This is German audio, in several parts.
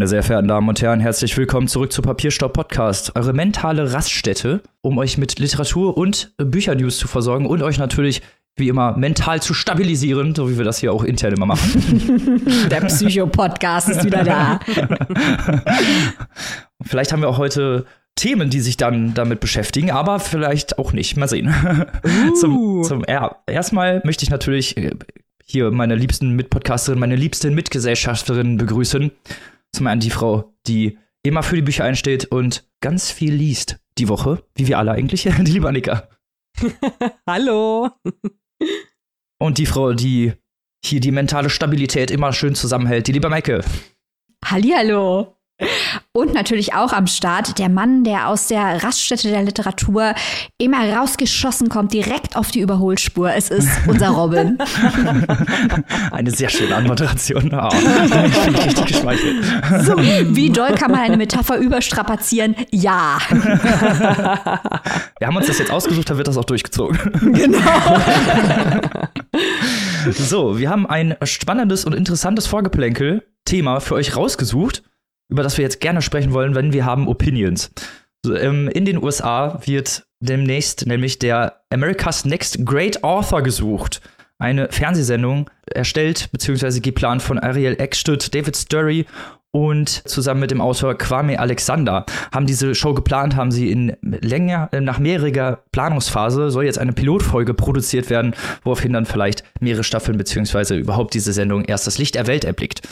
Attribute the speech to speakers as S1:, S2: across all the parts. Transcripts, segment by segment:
S1: Meine sehr verehrten Damen und Herren, herzlich willkommen zurück zu Papierstopp Podcast, eure mentale Raststätte, um euch mit Literatur und Büchernews zu versorgen und euch natürlich wie immer mental zu stabilisieren, so wie wir das hier auch intern immer machen.
S2: Der Psycho-Podcast ist wieder da.
S1: vielleicht haben wir auch heute Themen, die sich dann damit beschäftigen, aber vielleicht auch nicht. Mal sehen. Uh. zum, zum, ja, erstmal möchte ich natürlich äh, hier meine liebsten Mitpodcasterin, meine liebsten Mitgesellschafterinnen begrüßen. Zum einen die Frau, die immer für die Bücher einsteht und ganz viel liest die Woche, wie wir alle eigentlich, die liebe Annika.
S2: Hallo.
S1: Und die Frau, die hier die mentale Stabilität immer schön zusammenhält, die liebe Maike.
S2: Hallihallo. Und natürlich auch am Start der Mann, der aus der Raststätte der Literatur immer rausgeschossen kommt, direkt auf die Überholspur. Es ist unser Robin.
S1: Eine sehr schöne Anmoderation. Oh, ich bin richtig geschmeichelt.
S2: So, wie doll kann man eine Metapher überstrapazieren? Ja.
S1: Wir haben uns das jetzt ausgesucht, da wird das auch durchgezogen. Genau. So, wir haben ein spannendes und interessantes Vorgeplänkel-Thema für euch rausgesucht über das wir jetzt gerne sprechen wollen, wenn wir haben Opinions. So, ähm, in den USA wird demnächst nämlich der America's Next Great Author gesucht. Eine Fernsehsendung erstellt bzw. geplant von Ariel Eckstedt, David Sturry und zusammen mit dem Autor Kwame Alexander haben diese Show geplant, haben sie in länger, nach mehrjähriger Planungsphase soll jetzt eine Pilotfolge produziert werden, woraufhin dann vielleicht mehrere Staffeln beziehungsweise überhaupt diese Sendung erst das Licht der Welt erblickt.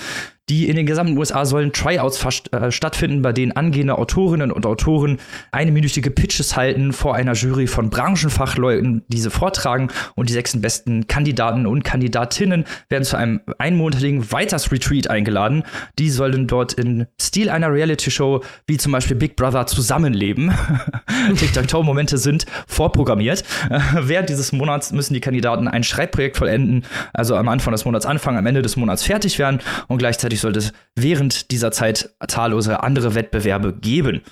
S1: Die in den gesamten USA sollen Tryouts äh, stattfinden, bei denen angehende Autorinnen und Autoren einminütige Pitches halten vor einer Jury von Branchenfachleuten, diese vortragen und die sechs besten Kandidaten und Kandidatinnen werden zu einem einmonatigen Weiters-Retreat eingeladen. Die sollen dort in Stil einer Reality-Show wie zum Beispiel Big Brother zusammenleben. TikTok-Momente sind vorprogrammiert. während dieses Monats müssen die Kandidaten ein Schreibprojekt vollenden, also am Anfang des Monats anfangen, am Ende des Monats fertig werden und gleichzeitig sollte es während dieser Zeit zahllose andere Wettbewerbe geben.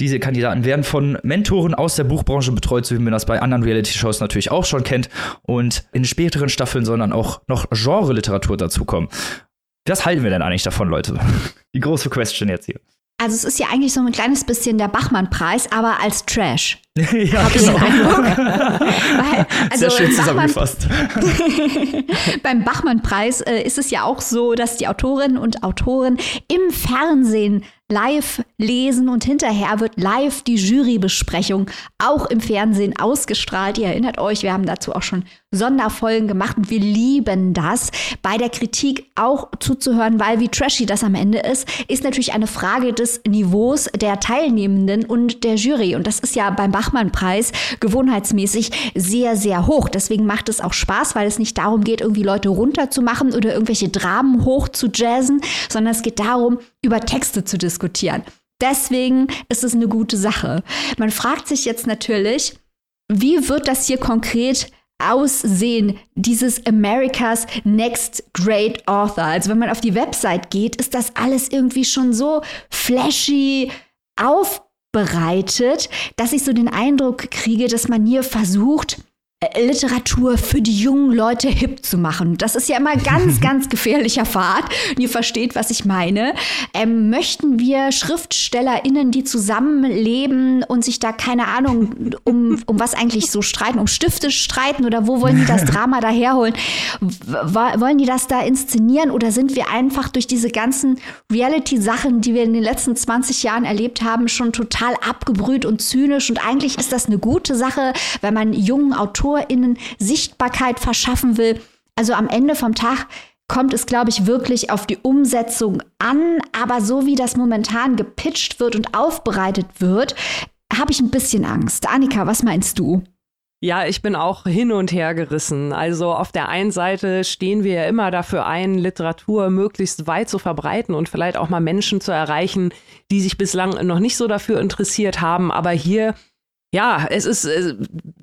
S1: Diese Kandidaten werden von Mentoren aus der Buchbranche betreut, so wie man das bei anderen Reality-Shows natürlich auch schon kennt. Und in späteren Staffeln sollen dann auch noch Genre-Literatur dazukommen. Was halten wir denn eigentlich davon, Leute? Die große Question jetzt hier.
S2: Also es ist ja eigentlich so ein kleines bisschen der Bachmann-Preis, aber als Trash.
S1: ja, Hab genau. Weil, also Sehr schön zusammengefasst.
S2: beim Bachmann-Preis äh, ist es ja auch so, dass die Autorinnen und Autoren im Fernsehen live lesen und hinterher wird live die Jurybesprechung auch im Fernsehen ausgestrahlt. Ihr erinnert euch, wir haben dazu auch schon Sonderfolgen gemacht und wir lieben das. Bei der Kritik auch zuzuhören, weil wie trashy das am Ende ist, ist natürlich eine Frage des Niveaus der Teilnehmenden und der Jury. Und das ist ja beim Bachmann-Preis gewohnheitsmäßig sehr, sehr hoch. Deswegen macht es auch Spaß, weil es nicht darum geht, irgendwie Leute runterzumachen oder irgendwelche Dramen hoch zu jazzen, sondern es geht darum, über Texte zu diskutieren. Deswegen ist es eine gute Sache. Man fragt sich jetzt natürlich, wie wird das hier konkret aussehen, dieses America's Next Great Author? Also wenn man auf die Website geht, ist das alles irgendwie schon so flashy aufbereitet, dass ich so den Eindruck kriege, dass man hier versucht, Literatur für die jungen Leute hip zu machen. Das ist ja immer ganz, ganz gefährlicher Pfad. Ihr versteht, was ich meine. Ähm, möchten wir SchriftstellerInnen, die zusammenleben und sich da, keine Ahnung, um, um was eigentlich so streiten, um Stifte streiten oder wo wollen die das Drama da herholen? Wollen die das da inszenieren oder sind wir einfach durch diese ganzen Reality-Sachen, die wir in den letzten 20 Jahren erlebt haben, schon total abgebrüht und zynisch? Und eigentlich ist das eine gute Sache, wenn man jungen Autoren AutorInnen Sichtbarkeit verschaffen will. Also am Ende vom Tag kommt es, glaube ich, wirklich auf die Umsetzung an. Aber so wie das momentan gepitcht wird und aufbereitet wird, habe ich ein bisschen Angst. Annika, was meinst du?
S3: Ja, ich bin auch hin und her gerissen. Also auf der einen Seite stehen wir ja immer dafür ein, Literatur möglichst weit zu verbreiten und vielleicht auch mal Menschen zu erreichen, die sich bislang noch nicht so dafür interessiert haben. Aber hier ja, es ist, äh,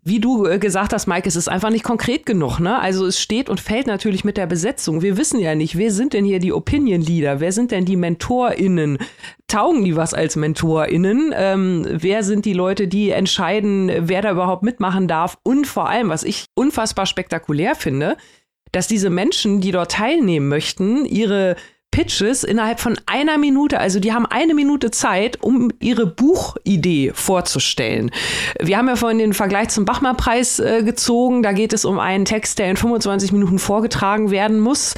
S3: wie du äh, gesagt hast, Mike, es ist einfach nicht konkret genug. Ne? Also es steht und fällt natürlich mit der Besetzung. Wir wissen ja nicht, wer sind denn hier die Opinion Leader? Wer sind denn die MentorInnen? Taugen die was als MentorInnen? Ähm, wer sind die Leute, die entscheiden, wer da überhaupt mitmachen darf? Und vor allem, was ich unfassbar spektakulär finde, dass diese Menschen, die dort teilnehmen möchten, ihre Pitches innerhalb von einer Minute. Also die haben eine Minute Zeit, um ihre Buchidee vorzustellen. Wir haben ja vorhin den Vergleich zum Bachmann-Preis äh, gezogen. Da geht es um einen Text, der in 25 Minuten vorgetragen werden muss.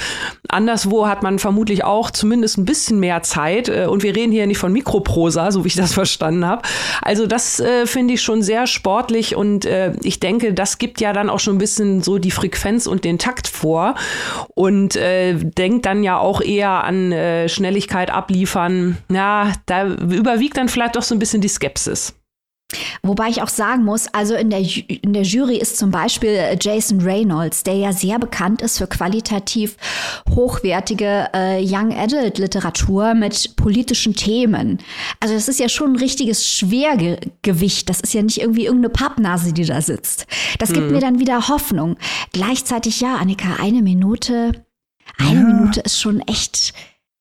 S3: Anderswo hat man vermutlich auch zumindest ein bisschen mehr Zeit. Äh, und wir reden hier nicht von Mikroprosa, so wie ich das verstanden habe. Also das äh, finde ich schon sehr sportlich und äh, ich denke, das gibt ja dann auch schon ein bisschen so die Frequenz und den Takt vor und äh, denkt dann ja auch eher an äh, Schnelligkeit abliefern. Ja, da überwiegt dann vielleicht doch so ein bisschen die Skepsis.
S2: Wobei ich auch sagen muss, also in der, in der Jury ist zum Beispiel äh, Jason Reynolds, der ja sehr bekannt ist für qualitativ hochwertige äh, Young Adult Literatur mit politischen Themen. Also das ist ja schon ein richtiges Schwergewicht. Das ist ja nicht irgendwie irgendeine Pappnase, die da sitzt. Das gibt hm. mir dann wieder Hoffnung. Gleichzeitig, ja, Annika, eine Minute, eine ja. Minute ist schon echt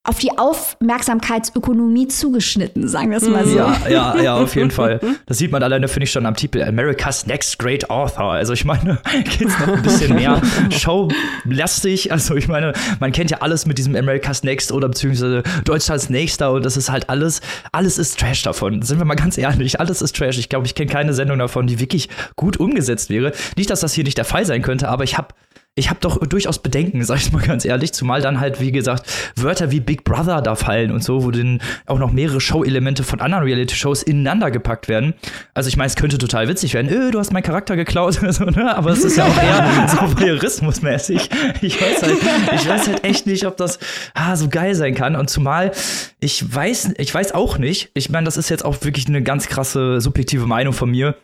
S2: auf die Aufmerksamkeitsökonomie zugeschnitten, sagen wir es mal so.
S1: Ja, ja, ja, auf jeden Fall. Das sieht man alleine, finde ich, schon am Titel America's Next Great Author. Also ich meine, geht's noch ein bisschen mehr showlastig. Also ich meine, man kennt ja alles mit diesem America's Next oder beziehungsweise Deutschlands Nächster und das ist halt alles, alles ist Trash davon. Sind wir mal ganz ehrlich, alles ist Trash. Ich glaube, ich kenne keine Sendung davon, die wirklich gut umgesetzt wäre. Nicht, dass das hier nicht der Fall sein könnte, aber ich habe ich habe doch durchaus Bedenken, sag ich mal ganz ehrlich, zumal dann halt, wie gesagt, Wörter wie Big Brother da fallen und so, wo dann auch noch mehrere Show-Elemente von anderen Reality-Shows ineinander gepackt werden. Also ich meine, es könnte total witzig werden, öh, du hast meinen Charakter geklaut oder so, ne? Aber es ist ja auch eher so voyeurismusmäßig. Ich weiß halt, ich weiß halt echt nicht, ob das ah, so geil sein kann. Und zumal, ich weiß, ich weiß auch nicht, ich meine, das ist jetzt auch wirklich eine ganz krasse subjektive Meinung von mir,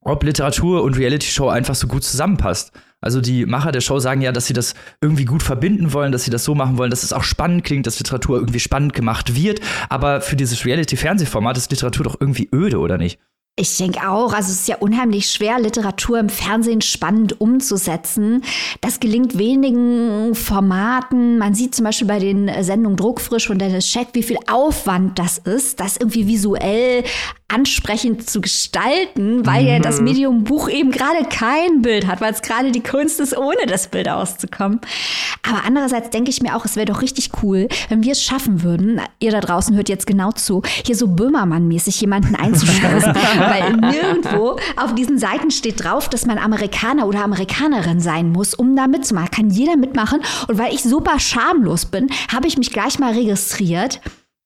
S1: ob Literatur und Reality-Show einfach so gut zusammenpasst. Also die Macher der Show sagen ja, dass sie das irgendwie gut verbinden wollen, dass sie das so machen wollen, dass es auch spannend klingt, dass Literatur irgendwie spannend gemacht wird. Aber für dieses Reality-Fernsehformat ist Literatur doch irgendwie öde, oder nicht?
S2: Ich denke auch, also es ist ja unheimlich schwer, Literatur im Fernsehen spannend umzusetzen. Das gelingt wenigen Formaten. Man sieht zum Beispiel bei den Sendungen Druckfrisch von Dennis Scheck, wie viel Aufwand das ist, das irgendwie visuell ansprechend zu gestalten, weil mhm. ja das mhm. Medium Buch eben gerade kein Bild hat, weil es gerade die Kunst ist, ohne das Bild auszukommen. Aber andererseits denke ich mir auch, es wäre doch richtig cool, wenn wir es schaffen würden, ihr da draußen hört jetzt genau zu, hier so Böhmermann-mäßig jemanden einzuschleusen. weil nirgendwo auf diesen Seiten steht drauf, dass man Amerikaner oder Amerikanerin sein muss, um da mitzumachen. Kann jeder mitmachen. Und weil ich super schamlos bin, habe ich mich gleich mal registriert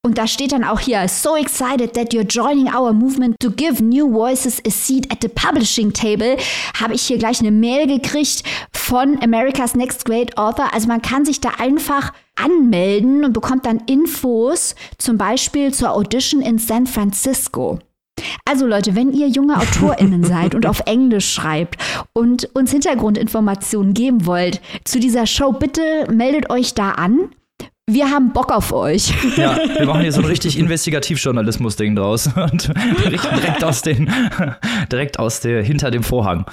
S2: und da steht dann auch hier, so excited that you're joining our movement to give new voices a seat at the publishing table. Habe ich hier gleich eine Mail gekriegt von America's Next Great Author. Also man kann sich da einfach anmelden und bekommt dann Infos, zum Beispiel zur Audition in San Francisco. Also Leute, wenn ihr junge AutorInnen seid und auf Englisch schreibt und uns Hintergrundinformationen geben wollt zu dieser Show, bitte meldet euch da an wir haben Bock auf euch.
S1: Ja, wir machen hier so ein richtig Investigativjournalismus-Ding draus. Und direkt aus den, direkt aus der, hinter dem Vorhang.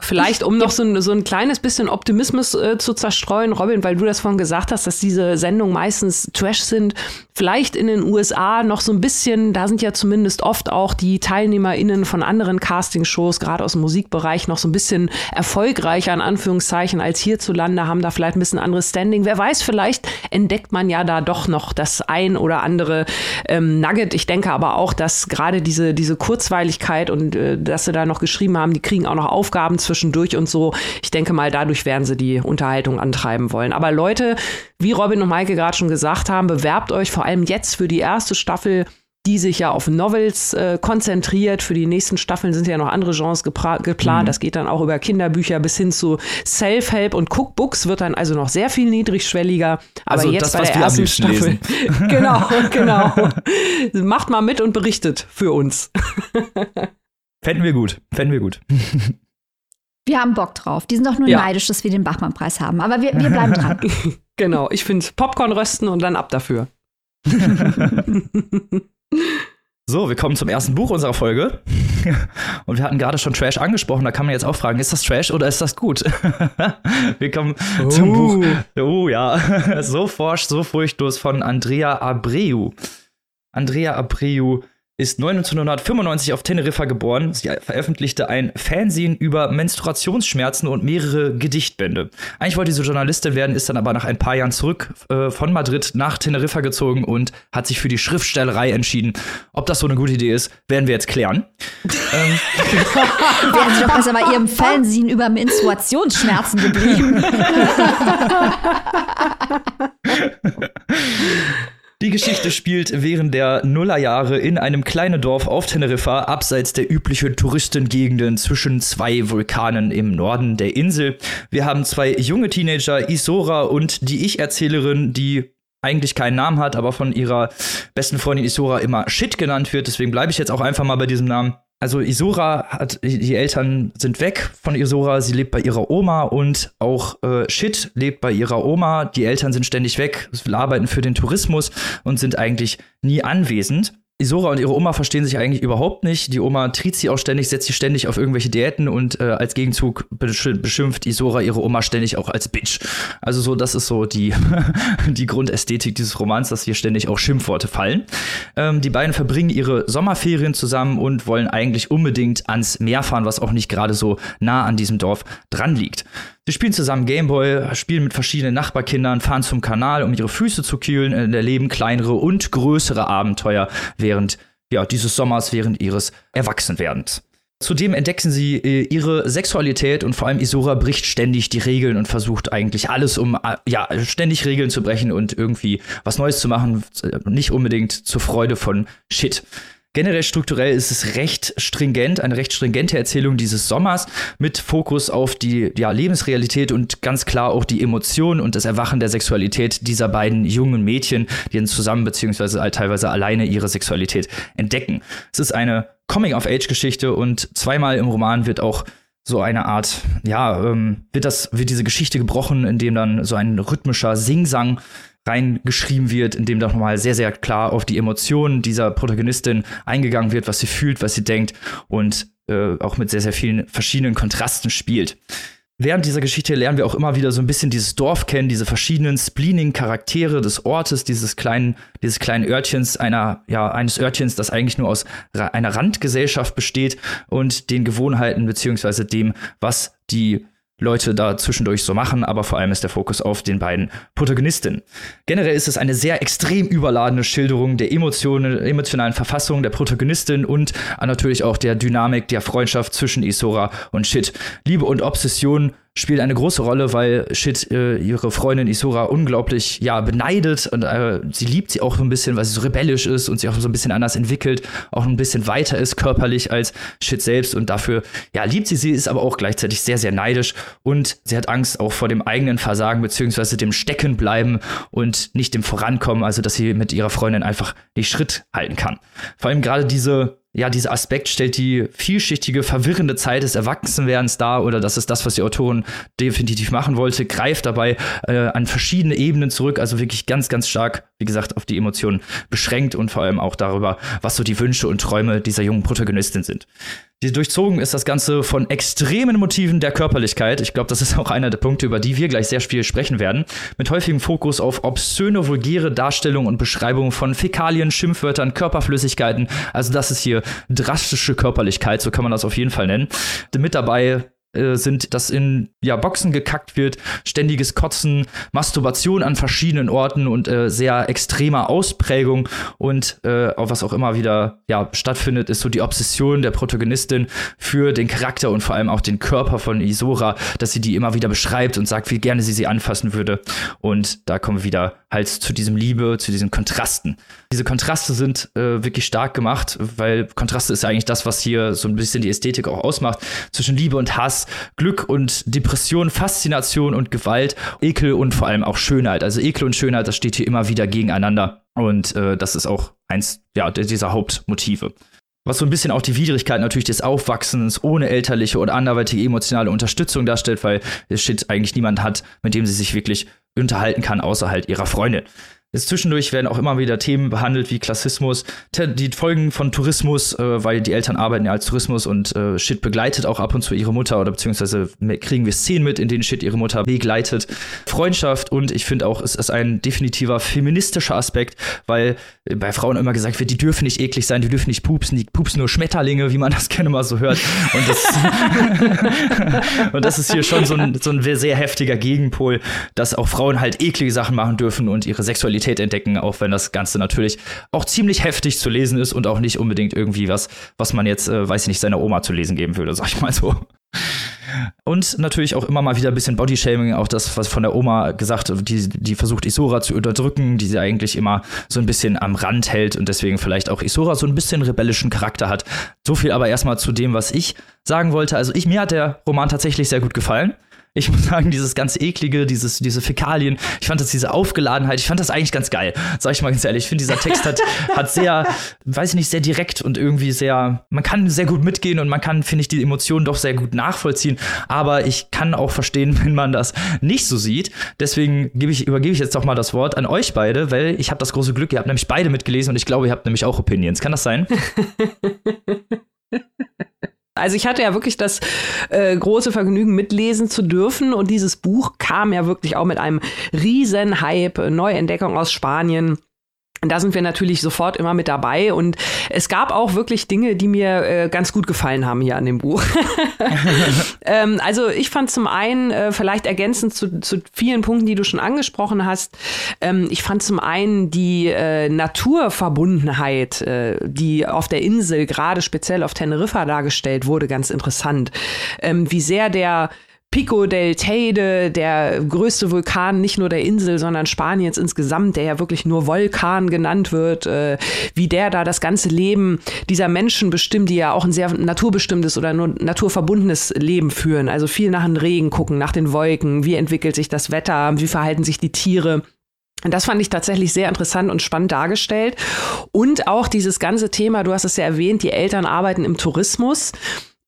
S3: Vielleicht, um noch so ein, so ein kleines bisschen Optimismus äh, zu zerstreuen, Robin, weil du das vorhin gesagt hast, dass diese Sendungen meistens Trash sind. Vielleicht in den USA noch so ein bisschen, da sind ja zumindest oft auch die TeilnehmerInnen von anderen Castingshows, gerade aus dem Musikbereich, noch so ein bisschen erfolgreicher, in Anführungszeichen, als hierzulande, haben da vielleicht ein bisschen anderes Standing. Wer weiß, vielleicht entdeckt man ja da doch noch das ein oder andere ähm, Nugget. Ich denke aber auch, dass gerade diese, diese Kurzweiligkeit und äh, dass sie da noch geschrieben haben, die kriegen auch noch Aufgaben zwischendurch und so. Ich denke mal, dadurch werden sie die Unterhaltung antreiben wollen. Aber Leute, wie Robin und Maike gerade schon gesagt haben, bewerbt euch vor allem jetzt für die erste Staffel die sich ja auf Novels äh, konzentriert. Für die nächsten Staffeln sind ja noch andere Genres geplant. Mhm. Das geht dann auch über Kinderbücher bis hin zu Self-Help und Cookbooks wird dann also noch sehr viel niedrigschwelliger. Aber also jetzt das, bei der ersten Staffel. genau, genau. Macht mal mit und berichtet für uns.
S1: Fänden wir gut. Fänden wir gut.
S2: Wir haben Bock drauf. Die sind doch nur ja. neidisch, dass wir den Bachmann-Preis haben. Aber wir, wir bleiben dran.
S3: genau. Ich finde Popcorn rösten und dann ab dafür.
S1: so, wir kommen zum ersten Buch unserer Folge. Und wir hatten gerade schon Trash angesprochen. Da kann man jetzt auch fragen, ist das Trash oder ist das gut? wir kommen oh. zum Buch. Oh ja. So forsch, so furchtlos von Andrea Abreu. Andrea Abreu ist 1995 auf Teneriffa geboren. Sie veröffentlichte ein Fernsehen über Menstruationsschmerzen und mehrere Gedichtbände. Eigentlich wollte sie Journalistin werden, ist dann aber nach ein paar Jahren zurück äh, von Madrid nach Teneriffa gezogen und hat sich für die Schriftstellerei entschieden. Ob das so eine gute Idee ist, werden wir jetzt klären. ähm.
S2: Wären Sie doch besser bei Ihrem Fernsehen über Menstruationsschmerzen geblieben.
S1: Die Geschichte spielt während der Nullerjahre in einem kleinen Dorf auf Teneriffa, abseits der üblichen Touristengegenden zwischen zwei Vulkanen im Norden der Insel. Wir haben zwei junge Teenager, Isora und die Ich-Erzählerin, die eigentlich keinen Namen hat, aber von ihrer besten Freundin Isora immer Shit genannt wird. Deswegen bleibe ich jetzt auch einfach mal bei diesem Namen also Isora hat, die Eltern sind weg von Isora, sie lebt bei ihrer Oma und auch äh, Shit lebt bei ihrer Oma. Die Eltern sind ständig weg, arbeiten für den Tourismus und sind eigentlich nie anwesend. Isora und ihre Oma verstehen sich eigentlich überhaupt nicht. Die Oma tritt sie auch ständig, setzt sie ständig auf irgendwelche Diäten und äh, als Gegenzug beschimpft Isora ihre Oma ständig auch als Bitch. Also so, das ist so die, die Grundästhetik dieses Romans, dass hier ständig auch Schimpfworte fallen. Ähm, die beiden verbringen ihre Sommerferien zusammen und wollen eigentlich unbedingt ans Meer fahren, was auch nicht gerade so nah an diesem Dorf dran liegt. Sie spielen zusammen Gameboy, spielen mit verschiedenen Nachbarkindern, fahren zum Kanal, um ihre Füße zu kühlen, äh, erleben kleinere und größere Abenteuer während ja, dieses Sommers, während ihres Erwachsenwerdens. Zudem entdecken sie äh, ihre Sexualität und vor allem Isora bricht ständig die Regeln und versucht eigentlich alles, um äh, ja, ständig Regeln zu brechen und irgendwie was Neues zu machen, nicht unbedingt zur Freude von Shit. Generell strukturell ist es recht stringent, eine recht stringente Erzählung dieses Sommers mit Fokus auf die ja, Lebensrealität und ganz klar auch die Emotionen und das Erwachen der Sexualität dieser beiden jungen Mädchen, die dann zusammen beziehungsweise teilweise alleine ihre Sexualität entdecken. Es ist eine Coming-of-Age-Geschichte und zweimal im Roman wird auch so eine Art, ja, ähm, wird das, wird diese Geschichte gebrochen, indem dann so ein rhythmischer Singsang reingeschrieben wird, in dem doch nochmal sehr, sehr klar auf die Emotionen dieser Protagonistin eingegangen wird, was sie fühlt, was sie denkt und äh, auch mit sehr, sehr vielen verschiedenen Kontrasten spielt. Während dieser Geschichte lernen wir auch immer wieder so ein bisschen dieses Dorf kennen, diese verschiedenen Spleening-Charaktere des Ortes, dieses kleinen, dieses kleinen Örtchens, einer, ja, eines Örtchens, das eigentlich nur aus einer Randgesellschaft besteht und den Gewohnheiten beziehungsweise dem, was die Leute da zwischendurch so machen, aber vor allem ist der Fokus auf den beiden Protagonistinnen. Generell ist es eine sehr extrem überladene Schilderung der Emotionen, emotionalen Verfassung der Protagonistin und natürlich auch der Dynamik der Freundschaft zwischen Isora und Shit. Liebe und Obsession spielt eine große Rolle, weil Shit äh, ihre Freundin Isora unglaublich ja beneidet und äh, sie liebt sie auch so ein bisschen, weil sie so rebellisch ist und sie auch so ein bisschen anders entwickelt, auch ein bisschen weiter ist körperlich als Shit selbst und dafür ja liebt sie sie, ist aber auch gleichzeitig sehr sehr neidisch und sie hat Angst auch vor dem eigenen Versagen beziehungsweise dem Steckenbleiben und nicht dem Vorankommen, also dass sie mit ihrer Freundin einfach nicht Schritt halten kann. Vor allem gerade diese ja, dieser Aspekt stellt die vielschichtige, verwirrende Zeit des Erwachsenwerdens dar, oder das ist das, was die Autorin definitiv machen wollte, greift dabei äh, an verschiedene Ebenen zurück, also wirklich ganz, ganz stark, wie gesagt, auf die Emotionen beschränkt und vor allem auch darüber, was so die Wünsche und Träume dieser jungen Protagonistin sind. Die durchzogen ist das Ganze von extremen Motiven der Körperlichkeit. Ich glaube, das ist auch einer der Punkte, über die wir gleich sehr viel sprechen werden. Mit häufigem Fokus auf obszöne, vulgäre Darstellungen und Beschreibungen von Fäkalien, Schimpfwörtern, Körperflüssigkeiten. Also das ist hier drastische Körperlichkeit, so kann man das auf jeden Fall nennen. Mit dabei äh, sind, dass in ja, Boxen gekackt wird, ständiges Kotzen, Masturbation an verschiedenen Orten und äh, sehr extremer Ausprägung und äh, was auch immer wieder ja, stattfindet, ist so die Obsession der Protagonistin für den Charakter und vor allem auch den Körper von Isora, dass sie die immer wieder beschreibt und sagt, wie gerne sie sie anfassen würde. Und da kommen wir wieder halt zu diesem Liebe, zu diesen Kontrasten. Diese Kontraste sind äh, wirklich stark gemacht, weil Kontraste ist ja eigentlich das, was hier so ein bisschen die Ästhetik auch ausmacht, zwischen Liebe und Hass, Glück und Depression, Faszination und Gewalt, Ekel und vor allem auch Schönheit. Also Ekel und Schönheit, das steht hier immer wieder gegeneinander. Und äh, das ist auch eins ja, dieser Hauptmotive. Was so ein bisschen auch die Widrigkeit natürlich des Aufwachsens ohne elterliche oder anderweitige emotionale Unterstützung darstellt, weil es Shit eigentlich niemand hat, mit dem sie sich wirklich unterhalten kann, außer halt ihrer Freundin. Jetzt zwischendurch werden auch immer wieder Themen behandelt wie Klassismus, die Folgen von Tourismus, äh, weil die Eltern arbeiten ja als Tourismus und äh, Shit begleitet auch ab und zu ihre Mutter oder beziehungsweise kriegen wir Szenen mit, in denen Shit ihre Mutter begleitet. Freundschaft und ich finde auch, es ist ein definitiver feministischer Aspekt, weil bei Frauen immer gesagt wird, die dürfen nicht eklig sein, die dürfen nicht pupsen, die pupsen nur Schmetterlinge, wie man das gerne mal so hört. Und das, und das ist hier schon so ein, so ein sehr heftiger Gegenpol, dass auch Frauen halt eklige Sachen machen dürfen und ihre Sexualität Sexualität entdecken, auch wenn das Ganze natürlich auch ziemlich heftig zu lesen ist und auch nicht unbedingt irgendwie was, was man jetzt, äh, weiß ich nicht, seiner Oma zu lesen geben würde, sag ich mal so. Und natürlich auch immer mal wieder ein bisschen Bodyshaming, auch das, was von der Oma gesagt die, die versucht Isora zu unterdrücken, die sie eigentlich immer so ein bisschen am Rand hält und deswegen vielleicht auch Isora so ein bisschen rebellischen Charakter hat. So viel aber erstmal zu dem, was ich sagen wollte. Also ich, mir hat der Roman tatsächlich sehr gut gefallen ich muss sagen, dieses ganz eklige, dieses, diese Fäkalien, ich fand das, diese Aufgeladenheit, ich fand das eigentlich ganz geil. Sag ich mal ganz ehrlich. Ich finde, dieser Text hat, hat sehr, weiß ich nicht, sehr direkt und irgendwie sehr, man kann sehr gut mitgehen und man kann, finde ich, die Emotionen doch sehr gut nachvollziehen. Aber ich kann auch verstehen, wenn man das nicht so sieht. Deswegen gebe ich, übergebe ich jetzt doch mal das Wort an euch beide, weil ich habe das große Glück, ihr habt nämlich beide mitgelesen und ich glaube, ihr habt nämlich auch Opinions. Kann das sein?
S3: Also ich hatte ja wirklich das äh, große Vergnügen, mitlesen zu dürfen. Und dieses Buch kam ja wirklich auch mit einem riesen Hype, Neuentdeckung aus Spanien. Da sind wir natürlich sofort immer mit dabei und es gab auch wirklich Dinge, die mir äh, ganz gut gefallen haben hier an dem Buch. ähm, also ich fand zum einen, äh, vielleicht ergänzend zu, zu vielen Punkten, die du schon angesprochen hast, ähm, ich fand zum einen die äh, Naturverbundenheit, äh, die auf der Insel, gerade speziell auf Teneriffa dargestellt wurde, ganz interessant. Ähm, wie sehr der Pico del Teide, der größte Vulkan nicht nur der Insel, sondern Spaniens insgesamt, der ja wirklich nur Vulkan genannt wird, äh, wie der da das ganze Leben dieser Menschen bestimmt, die ja auch ein sehr naturbestimmtes oder nur naturverbundenes Leben führen. Also viel nach dem Regen gucken, nach den Wolken, wie entwickelt sich das Wetter, wie verhalten sich die Tiere. Und das fand ich tatsächlich sehr interessant und spannend dargestellt. Und auch dieses ganze Thema, du hast es ja erwähnt, die Eltern arbeiten im Tourismus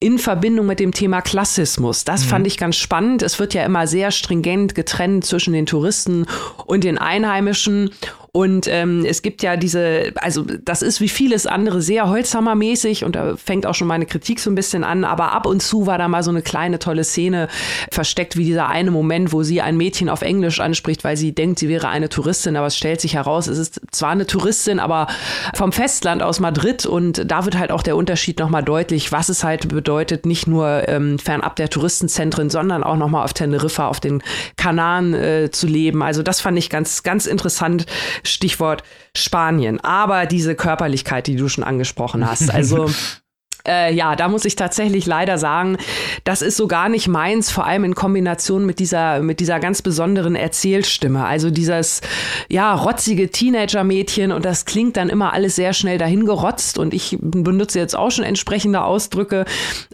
S3: in Verbindung mit dem Thema Klassismus. Das mhm. fand ich ganz spannend. Es wird ja immer sehr stringent getrennt zwischen den Touristen und den Einheimischen. Und ähm, es gibt ja diese, also das ist wie vieles andere sehr Holzhammermäßig und da fängt auch schon meine Kritik so ein bisschen an, aber ab und zu war da mal so eine kleine tolle Szene versteckt, wie dieser eine Moment, wo sie ein Mädchen auf Englisch anspricht, weil sie denkt, sie wäre eine Touristin, aber es stellt sich heraus, es ist zwar eine Touristin, aber vom Festland aus Madrid. Und da wird halt auch der Unterschied nochmal deutlich, was es halt bedeutet, nicht nur ähm, fernab der Touristenzentren, sondern auch nochmal auf Teneriffa, auf den Kanaren äh, zu leben. Also das fand ich ganz, ganz interessant, Stichwort Spanien. Aber diese Körperlichkeit, die du schon angesprochen hast, also Äh, ja, da muss ich tatsächlich leider sagen, das ist so gar nicht meins, vor allem in Kombination mit dieser, mit dieser ganz besonderen Erzählstimme. Also dieses, ja, rotzige Teenager-Mädchen und das klingt dann immer alles sehr schnell dahingerotzt und ich benutze jetzt auch schon entsprechende Ausdrücke,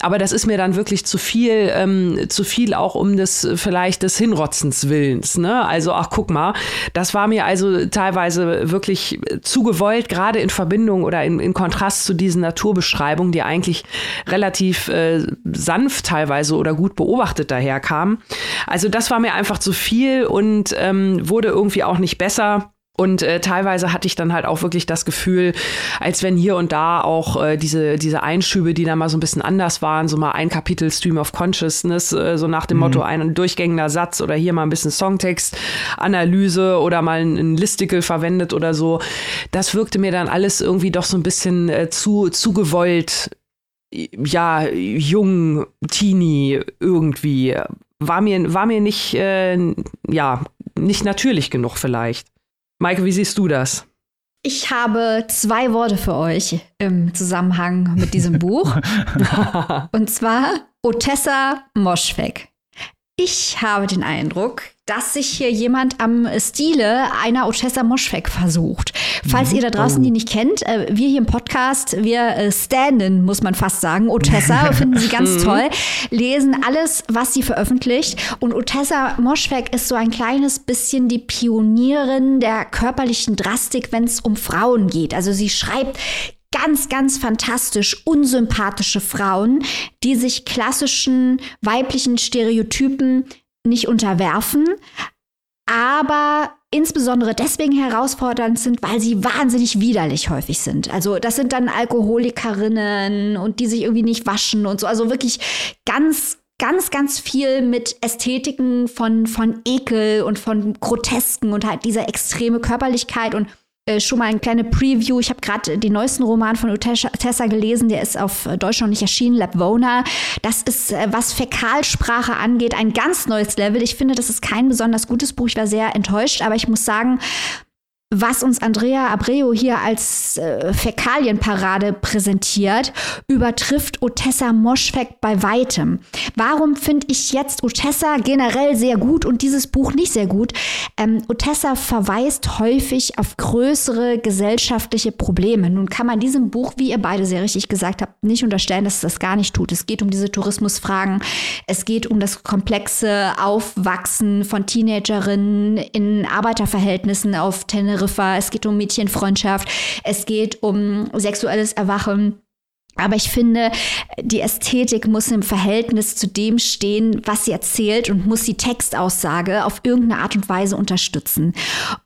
S3: aber das ist mir dann wirklich zu viel, ähm, zu viel auch um des, vielleicht des Hinrotzens Willens, ne? Also, ach, guck mal, das war mir also teilweise wirklich zu gewollt, gerade in Verbindung oder in, in Kontrast zu diesen Naturbeschreibungen, die eigentlich eigentlich relativ äh, sanft teilweise oder gut beobachtet daherkam. Also das war mir einfach zu viel und ähm, wurde irgendwie auch nicht besser. Und äh, teilweise hatte ich dann halt auch wirklich das Gefühl, als wenn hier und da auch äh, diese, diese Einschübe, die dann mal so ein bisschen anders waren, so mal ein Kapitel Stream of Consciousness, äh, so nach dem mhm. Motto ein durchgängender Satz oder hier mal ein bisschen Songtext, Analyse oder mal ein, ein Listicle verwendet oder so. Das wirkte mir dann alles irgendwie doch so ein bisschen äh, zu, zu gewollt ja, jung, teeny irgendwie. War mir, war mir nicht, äh, ja, nicht natürlich genug vielleicht. Maike, wie siehst du das?
S2: Ich habe zwei Worte für euch im Zusammenhang mit diesem Buch. Und zwar Otessa Moschweg. Ich habe den Eindruck, dass sich hier jemand am Stile einer Ochesa Moschweg versucht. Falls mhm. ihr da draußen oh. die nicht kennt, äh, wir hier im Podcast, wir äh, standen, muss man fast sagen, Otessa, finden sie ganz mhm. toll, lesen alles, was sie veröffentlicht. Und Otessa Moschweg ist so ein kleines bisschen die Pionierin der körperlichen Drastik, wenn es um Frauen geht. Also sie schreibt ganz, ganz fantastisch unsympathische Frauen, die sich klassischen weiblichen Stereotypen nicht unterwerfen, aber insbesondere deswegen herausfordernd sind, weil sie wahnsinnig widerlich häufig sind. Also das sind dann Alkoholikerinnen und die sich irgendwie nicht waschen und so. Also wirklich ganz ganz, ganz viel mit Ästhetiken von, von Ekel und von Grotesken und halt dieser extreme Körperlichkeit und äh, schon mal eine kleine Preview. Ich habe gerade den neuesten Roman von Utessa gelesen, der ist auf Deutsch noch nicht erschienen, Labvona. Das ist, äh, was Fäkalsprache angeht, ein ganz neues Level. Ich finde, das ist kein besonders gutes Buch. Ich war sehr enttäuscht, aber ich muss sagen, was uns Andrea Abreu hier als äh, Fäkalienparade präsentiert, übertrifft Otessa Moschweg bei weitem. Warum finde ich jetzt Otessa generell sehr gut und dieses Buch nicht sehr gut? Ähm, Otessa verweist häufig auf größere gesellschaftliche Probleme. Nun kann man diesem Buch, wie ihr beide sehr richtig gesagt habt, nicht unterstellen, dass es das gar nicht tut. Es geht um diese Tourismusfragen. Es geht um das komplexe Aufwachsen von Teenagerinnen in Arbeiterverhältnissen auf Teneriffa Teneriffa, es geht um Mädchenfreundschaft, es geht um sexuelles Erwachen. Aber ich finde, die Ästhetik muss im Verhältnis zu dem stehen, was sie erzählt und muss die Textaussage auf irgendeine Art und Weise unterstützen.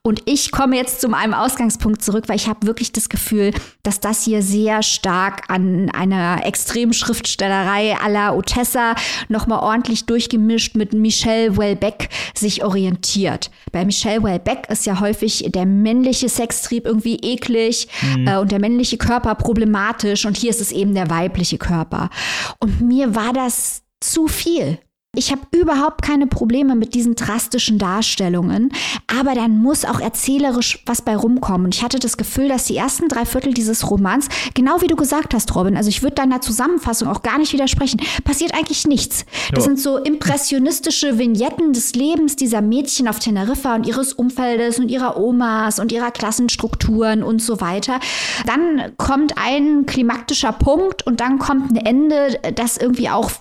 S2: Und ich komme jetzt zu meinem Ausgangspunkt zurück, weil ich habe wirklich das Gefühl, dass das hier sehr stark an einer extremen Schriftstellerei à la Otessa nochmal ordentlich durchgemischt mit Michel Welbeck sich orientiert. Bei Michel Welbeck ist ja häufig der männliche Sextrieb irgendwie eklig mhm. äh, und der männliche Körper problematisch und hier ist es eben der weibliche Körper. Und mir war das zu viel. Ich habe überhaupt keine Probleme mit diesen drastischen Darstellungen, aber dann muss auch erzählerisch was bei rumkommen. Und ich hatte das Gefühl, dass die ersten drei Viertel dieses Romans, genau wie du gesagt hast, Robin, also ich würde deiner Zusammenfassung auch gar nicht widersprechen, passiert eigentlich nichts. Das ja. sind so impressionistische Vignetten des Lebens dieser Mädchen auf Teneriffa und ihres Umfeldes und ihrer Omas und ihrer Klassenstrukturen und so weiter. Dann kommt ein klimaktischer Punkt und dann kommt ein Ende, das irgendwie auch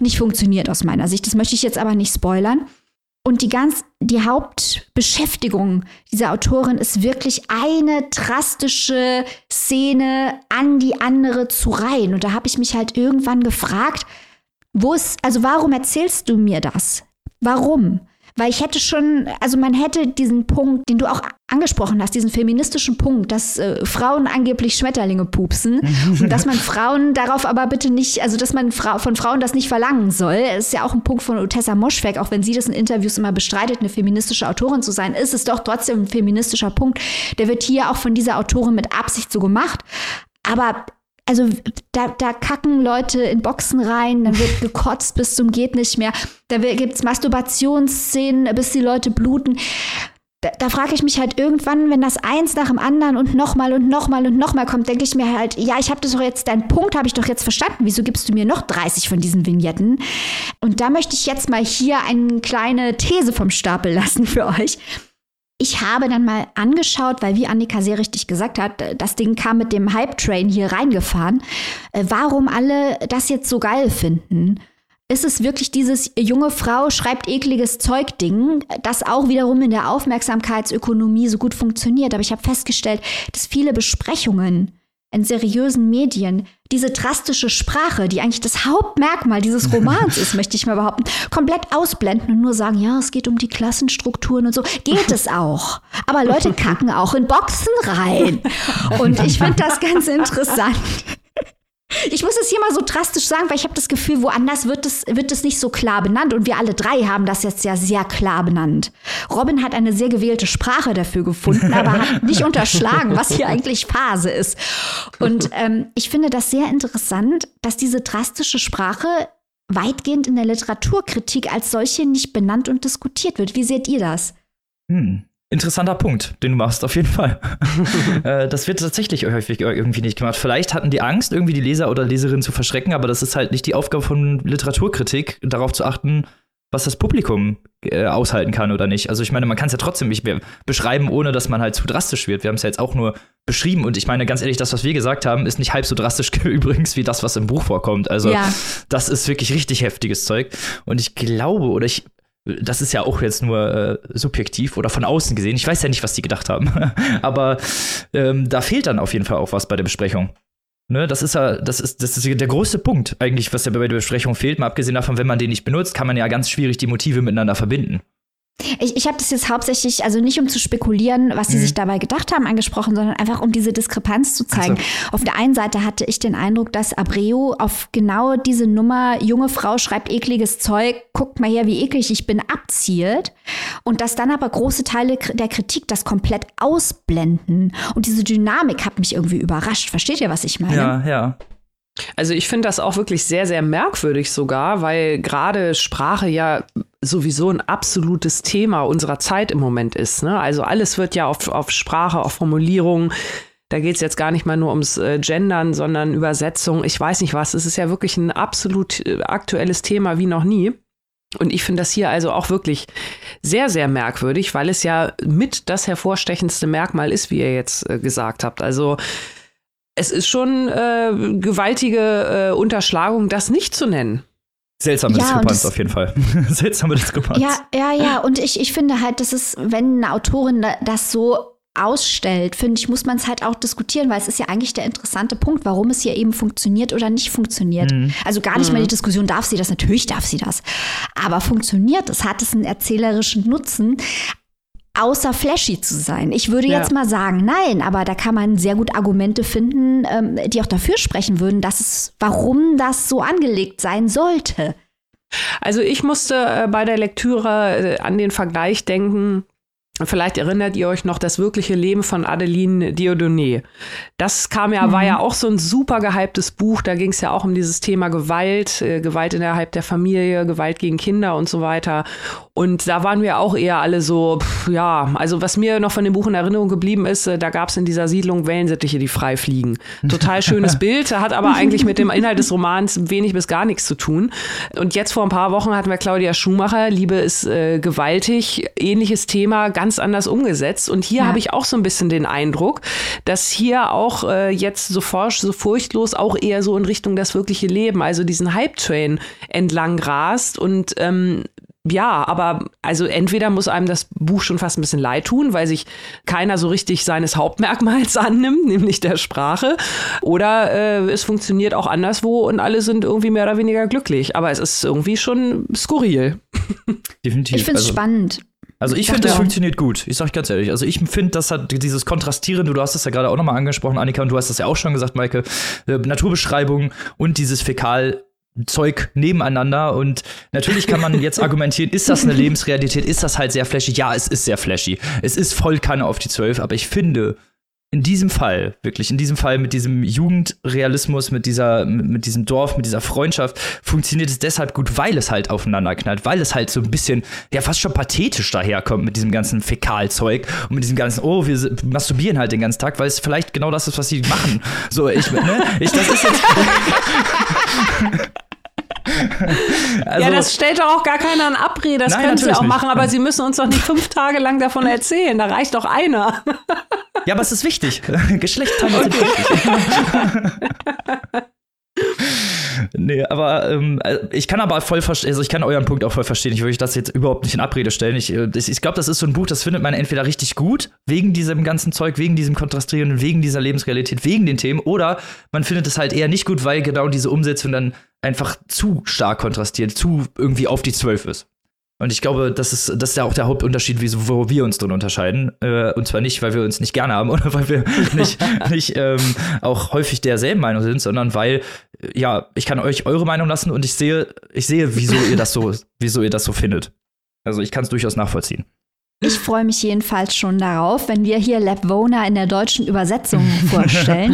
S2: nicht funktioniert aus meiner Sicht. Das möchte ich jetzt aber nicht spoilern. Und die ganz, die Hauptbeschäftigung dieser Autorin ist wirklich eine drastische Szene an die andere zu reihen. Und da habe ich mich halt irgendwann gefragt, wo ist, also warum erzählst du mir das? Warum? Weil ich hätte schon, also man hätte diesen Punkt, den du auch angesprochen hast, diesen feministischen Punkt, dass äh, Frauen angeblich Schmetterlinge pupsen und dass man Frauen darauf aber bitte nicht, also dass man Fra von Frauen das nicht verlangen soll, ist ja auch ein Punkt von Utessa Moschweg, auch wenn sie das in Interviews immer bestreitet, eine feministische Autorin zu sein, ist es doch trotzdem ein feministischer Punkt. Der wird hier auch von dieser Autorin mit Absicht so gemacht. Aber also da, da kacken Leute in Boxen rein, dann wird gekotzt bis zum geht nicht mehr. Da gibt es Masturbationsszenen, bis die Leute bluten. Da, da frage ich mich halt irgendwann, wenn das eins nach dem anderen und nochmal und nochmal und nochmal kommt, denke ich mir halt, ja, ich habe das doch jetzt, deinen Punkt habe ich doch jetzt verstanden. Wieso gibst du mir noch 30 von diesen Vignetten? Und da möchte ich jetzt mal hier eine kleine These vom Stapel lassen für euch. Ich habe dann mal angeschaut, weil wie Annika sehr richtig gesagt hat, das Ding kam mit dem Hype-Train hier reingefahren, äh, warum alle das jetzt so geil finden. Ist es wirklich dieses junge Frau schreibt ekliges Zeug-Ding, das auch wiederum in der Aufmerksamkeitsökonomie so gut funktioniert. Aber ich habe festgestellt, dass viele Besprechungen in seriösen Medien diese drastische Sprache, die eigentlich das Hauptmerkmal dieses Romans ist, möchte ich mal behaupten, komplett ausblenden und nur sagen, ja, es geht um die Klassenstrukturen und so. Geht es auch. Aber Leute kacken auch in Boxen rein. Und ich finde das ganz interessant. Ich muss es hier mal so drastisch sagen, weil ich habe das Gefühl, woanders wird es, wird es nicht so klar benannt. Und wir alle drei haben das jetzt ja sehr klar benannt. Robin hat eine sehr gewählte Sprache dafür gefunden, aber hat nicht unterschlagen, was hier eigentlich Phase ist. Und ähm, ich finde das sehr interessant, dass diese drastische Sprache weitgehend in der Literaturkritik als solche nicht benannt und diskutiert wird. Wie seht ihr das?
S1: Hm. Interessanter Punkt, den du machst, auf jeden Fall. äh, das wird tatsächlich häufig irgendwie nicht gemacht. Vielleicht hatten die Angst, irgendwie die Leser oder Leserinnen zu verschrecken, aber das ist halt nicht die Aufgabe von Literaturkritik, darauf zu achten, was das Publikum äh, aushalten kann oder nicht. Also ich meine, man kann es ja trotzdem nicht beschreiben, ohne dass man halt zu drastisch wird. Wir haben es ja jetzt auch nur beschrieben und ich meine ganz ehrlich, das, was wir gesagt haben, ist nicht halb so drastisch übrigens wie das, was im Buch vorkommt. Also ja. das ist wirklich richtig heftiges Zeug. Und ich glaube, oder ich das ist ja auch jetzt nur äh, subjektiv oder von außen gesehen. Ich weiß ja nicht, was die gedacht haben. Aber ähm, da fehlt dann auf jeden Fall auch was bei der Besprechung. Ne, das ist ja, das ist, das ist der größte Punkt eigentlich, was ja bei der Besprechung fehlt. Mal abgesehen davon, wenn man den nicht benutzt, kann man ja ganz schwierig die Motive miteinander verbinden.
S2: Ich, ich habe das jetzt hauptsächlich, also nicht um zu spekulieren, was sie mhm. sich dabei gedacht haben, angesprochen, sondern einfach um diese Diskrepanz zu zeigen. So. Auf der einen Seite hatte ich den Eindruck, dass Abreu auf genau diese Nummer, junge Frau schreibt ekliges Zeug, guckt mal her, wie eklig ich bin, abzielt. Und dass dann aber große Teile der Kritik das komplett ausblenden. Und diese Dynamik hat mich irgendwie überrascht. Versteht ihr, was ich meine?
S1: Ja, ja.
S3: Also ich finde das auch wirklich sehr, sehr merkwürdig sogar, weil gerade Sprache ja sowieso ein absolutes Thema unserer Zeit im Moment ist. Ne? Also alles wird ja auf, auf Sprache, auf Formulierung. Da geht es jetzt gar nicht mal nur ums äh, Gendern, sondern Übersetzung. Ich weiß nicht was. Es ist ja wirklich ein absolut äh, aktuelles Thema wie noch nie. Und ich finde das hier also auch wirklich sehr, sehr merkwürdig, weil es ja mit das hervorstechendste Merkmal ist, wie ihr jetzt äh, gesagt habt. Also es ist schon äh, gewaltige äh, Unterschlagung, das nicht zu nennen.
S1: Seltsame ja, Diskrepanz auf jeden Fall. Seltsame Diskrepanz.
S2: Ja, ja, ja. Und ich, ich finde halt, dass es, wenn eine Autorin das so ausstellt, finde ich, muss man es halt auch diskutieren, weil es ist ja eigentlich der interessante Punkt, warum es hier eben funktioniert oder nicht funktioniert. Mhm. Also gar nicht mhm. mal die Diskussion, darf sie das? Natürlich darf sie das. Aber funktioniert es? Hat es einen erzählerischen Nutzen? Außer flashy zu sein. Ich würde ja. jetzt mal sagen, nein, aber da kann man sehr gut Argumente finden, ähm, die auch dafür sprechen würden, dass es, warum das so angelegt sein sollte.
S3: Also ich musste äh, bei der Lektüre äh, an den Vergleich denken Vielleicht erinnert ihr euch noch das wirkliche Leben von Adeline Dieudonné. Das kam ja, mhm. war ja auch so ein super gehyptes Buch. Da ging es ja auch um dieses Thema Gewalt, äh, Gewalt innerhalb der Familie, Gewalt gegen Kinder und so weiter. Und da waren wir auch eher alle so, pff, ja, also was mir noch von dem Buch in Erinnerung geblieben ist, äh, da gab es in dieser Siedlung Wellensittiche, die frei fliegen. Total schönes Bild, hat aber eigentlich mit dem Inhalt des Romans wenig bis gar nichts zu tun. Und jetzt vor ein paar Wochen hatten wir Claudia Schumacher, Liebe ist äh, gewaltig, ähnliches Thema, ganz ganz anders umgesetzt. Und hier ja. habe ich auch so ein bisschen den Eindruck, dass hier auch äh, jetzt so forsch, so furchtlos auch eher so in Richtung das wirkliche Leben, also diesen Hype-Train entlang rast und ähm, ja, aber also entweder muss einem das Buch schon fast ein bisschen leid tun, weil sich keiner so richtig seines Hauptmerkmals annimmt, nämlich der Sprache, oder äh, es funktioniert auch anderswo und alle sind irgendwie mehr oder weniger glücklich. Aber es ist irgendwie schon skurril.
S2: Definitiv. Ich finde es also, spannend.
S1: Also ich, ich finde, das funktioniert gut. Ich sag ganz ehrlich. Also ich finde, das hat dieses Kontrastierende, du hast es ja gerade auch nochmal angesprochen, Annika, und du hast das ja auch schon gesagt, Maike, äh, Naturbeschreibung und dieses Fäkal Zeug nebeneinander und natürlich kann man jetzt argumentieren, ist das eine Lebensrealität, ist das halt sehr flashy? Ja, es ist sehr flashy. Es ist voll Kanne auf die Zwölf, aber ich finde, in diesem Fall, wirklich, in diesem Fall mit diesem Jugendrealismus, mit dieser, mit diesem Dorf, mit dieser Freundschaft, funktioniert es deshalb gut, weil es halt aufeinander knallt, weil es halt so ein bisschen, ja, fast schon pathetisch daherkommt mit diesem ganzen Fäkalzeug und mit diesem ganzen, oh, wir masturbieren halt den ganzen Tag, weil es vielleicht genau das ist, was sie machen. So, ich, ne, ich, das ist jetzt.
S3: also, ja, das stellt doch auch gar keiner in Abrede. Das nein, können sie auch nicht. machen, aber sie müssen uns doch nicht fünf Tage lang davon erzählen. Da reicht doch einer.
S1: ja, aber es ist wichtig. Geschlechtsteile sind wichtig. nee, aber ähm, äh, ich kann aber voll verstehen, also ich kann euren Punkt auch voll verstehen. Ich würde das jetzt überhaupt nicht in Abrede stellen. Ich, äh, ich, ich glaube, das ist so ein Buch, das findet man entweder richtig gut, wegen diesem ganzen Zeug, wegen diesem Kontrastierenden, wegen dieser Lebensrealität, wegen den Themen, oder man findet es halt eher nicht gut, weil genau diese Umsetzung dann einfach zu stark kontrastiert, zu irgendwie auf die Zwölf ist. Und ich glaube, das ist, das ist ja auch der Hauptunterschied, wo wir uns drin unterscheiden. Äh, und zwar nicht, weil wir uns nicht gerne haben oder weil wir nicht, nicht ähm, auch häufig derselben Meinung sind, sondern weil, ja, ich kann euch eure Meinung lassen und ich sehe, ich sehe, wieso ihr das so, wieso ihr das so findet. Also ich kann es durchaus nachvollziehen.
S2: Ich freue mich jedenfalls schon darauf, wenn wir hier Labvona in der deutschen Übersetzung vorstellen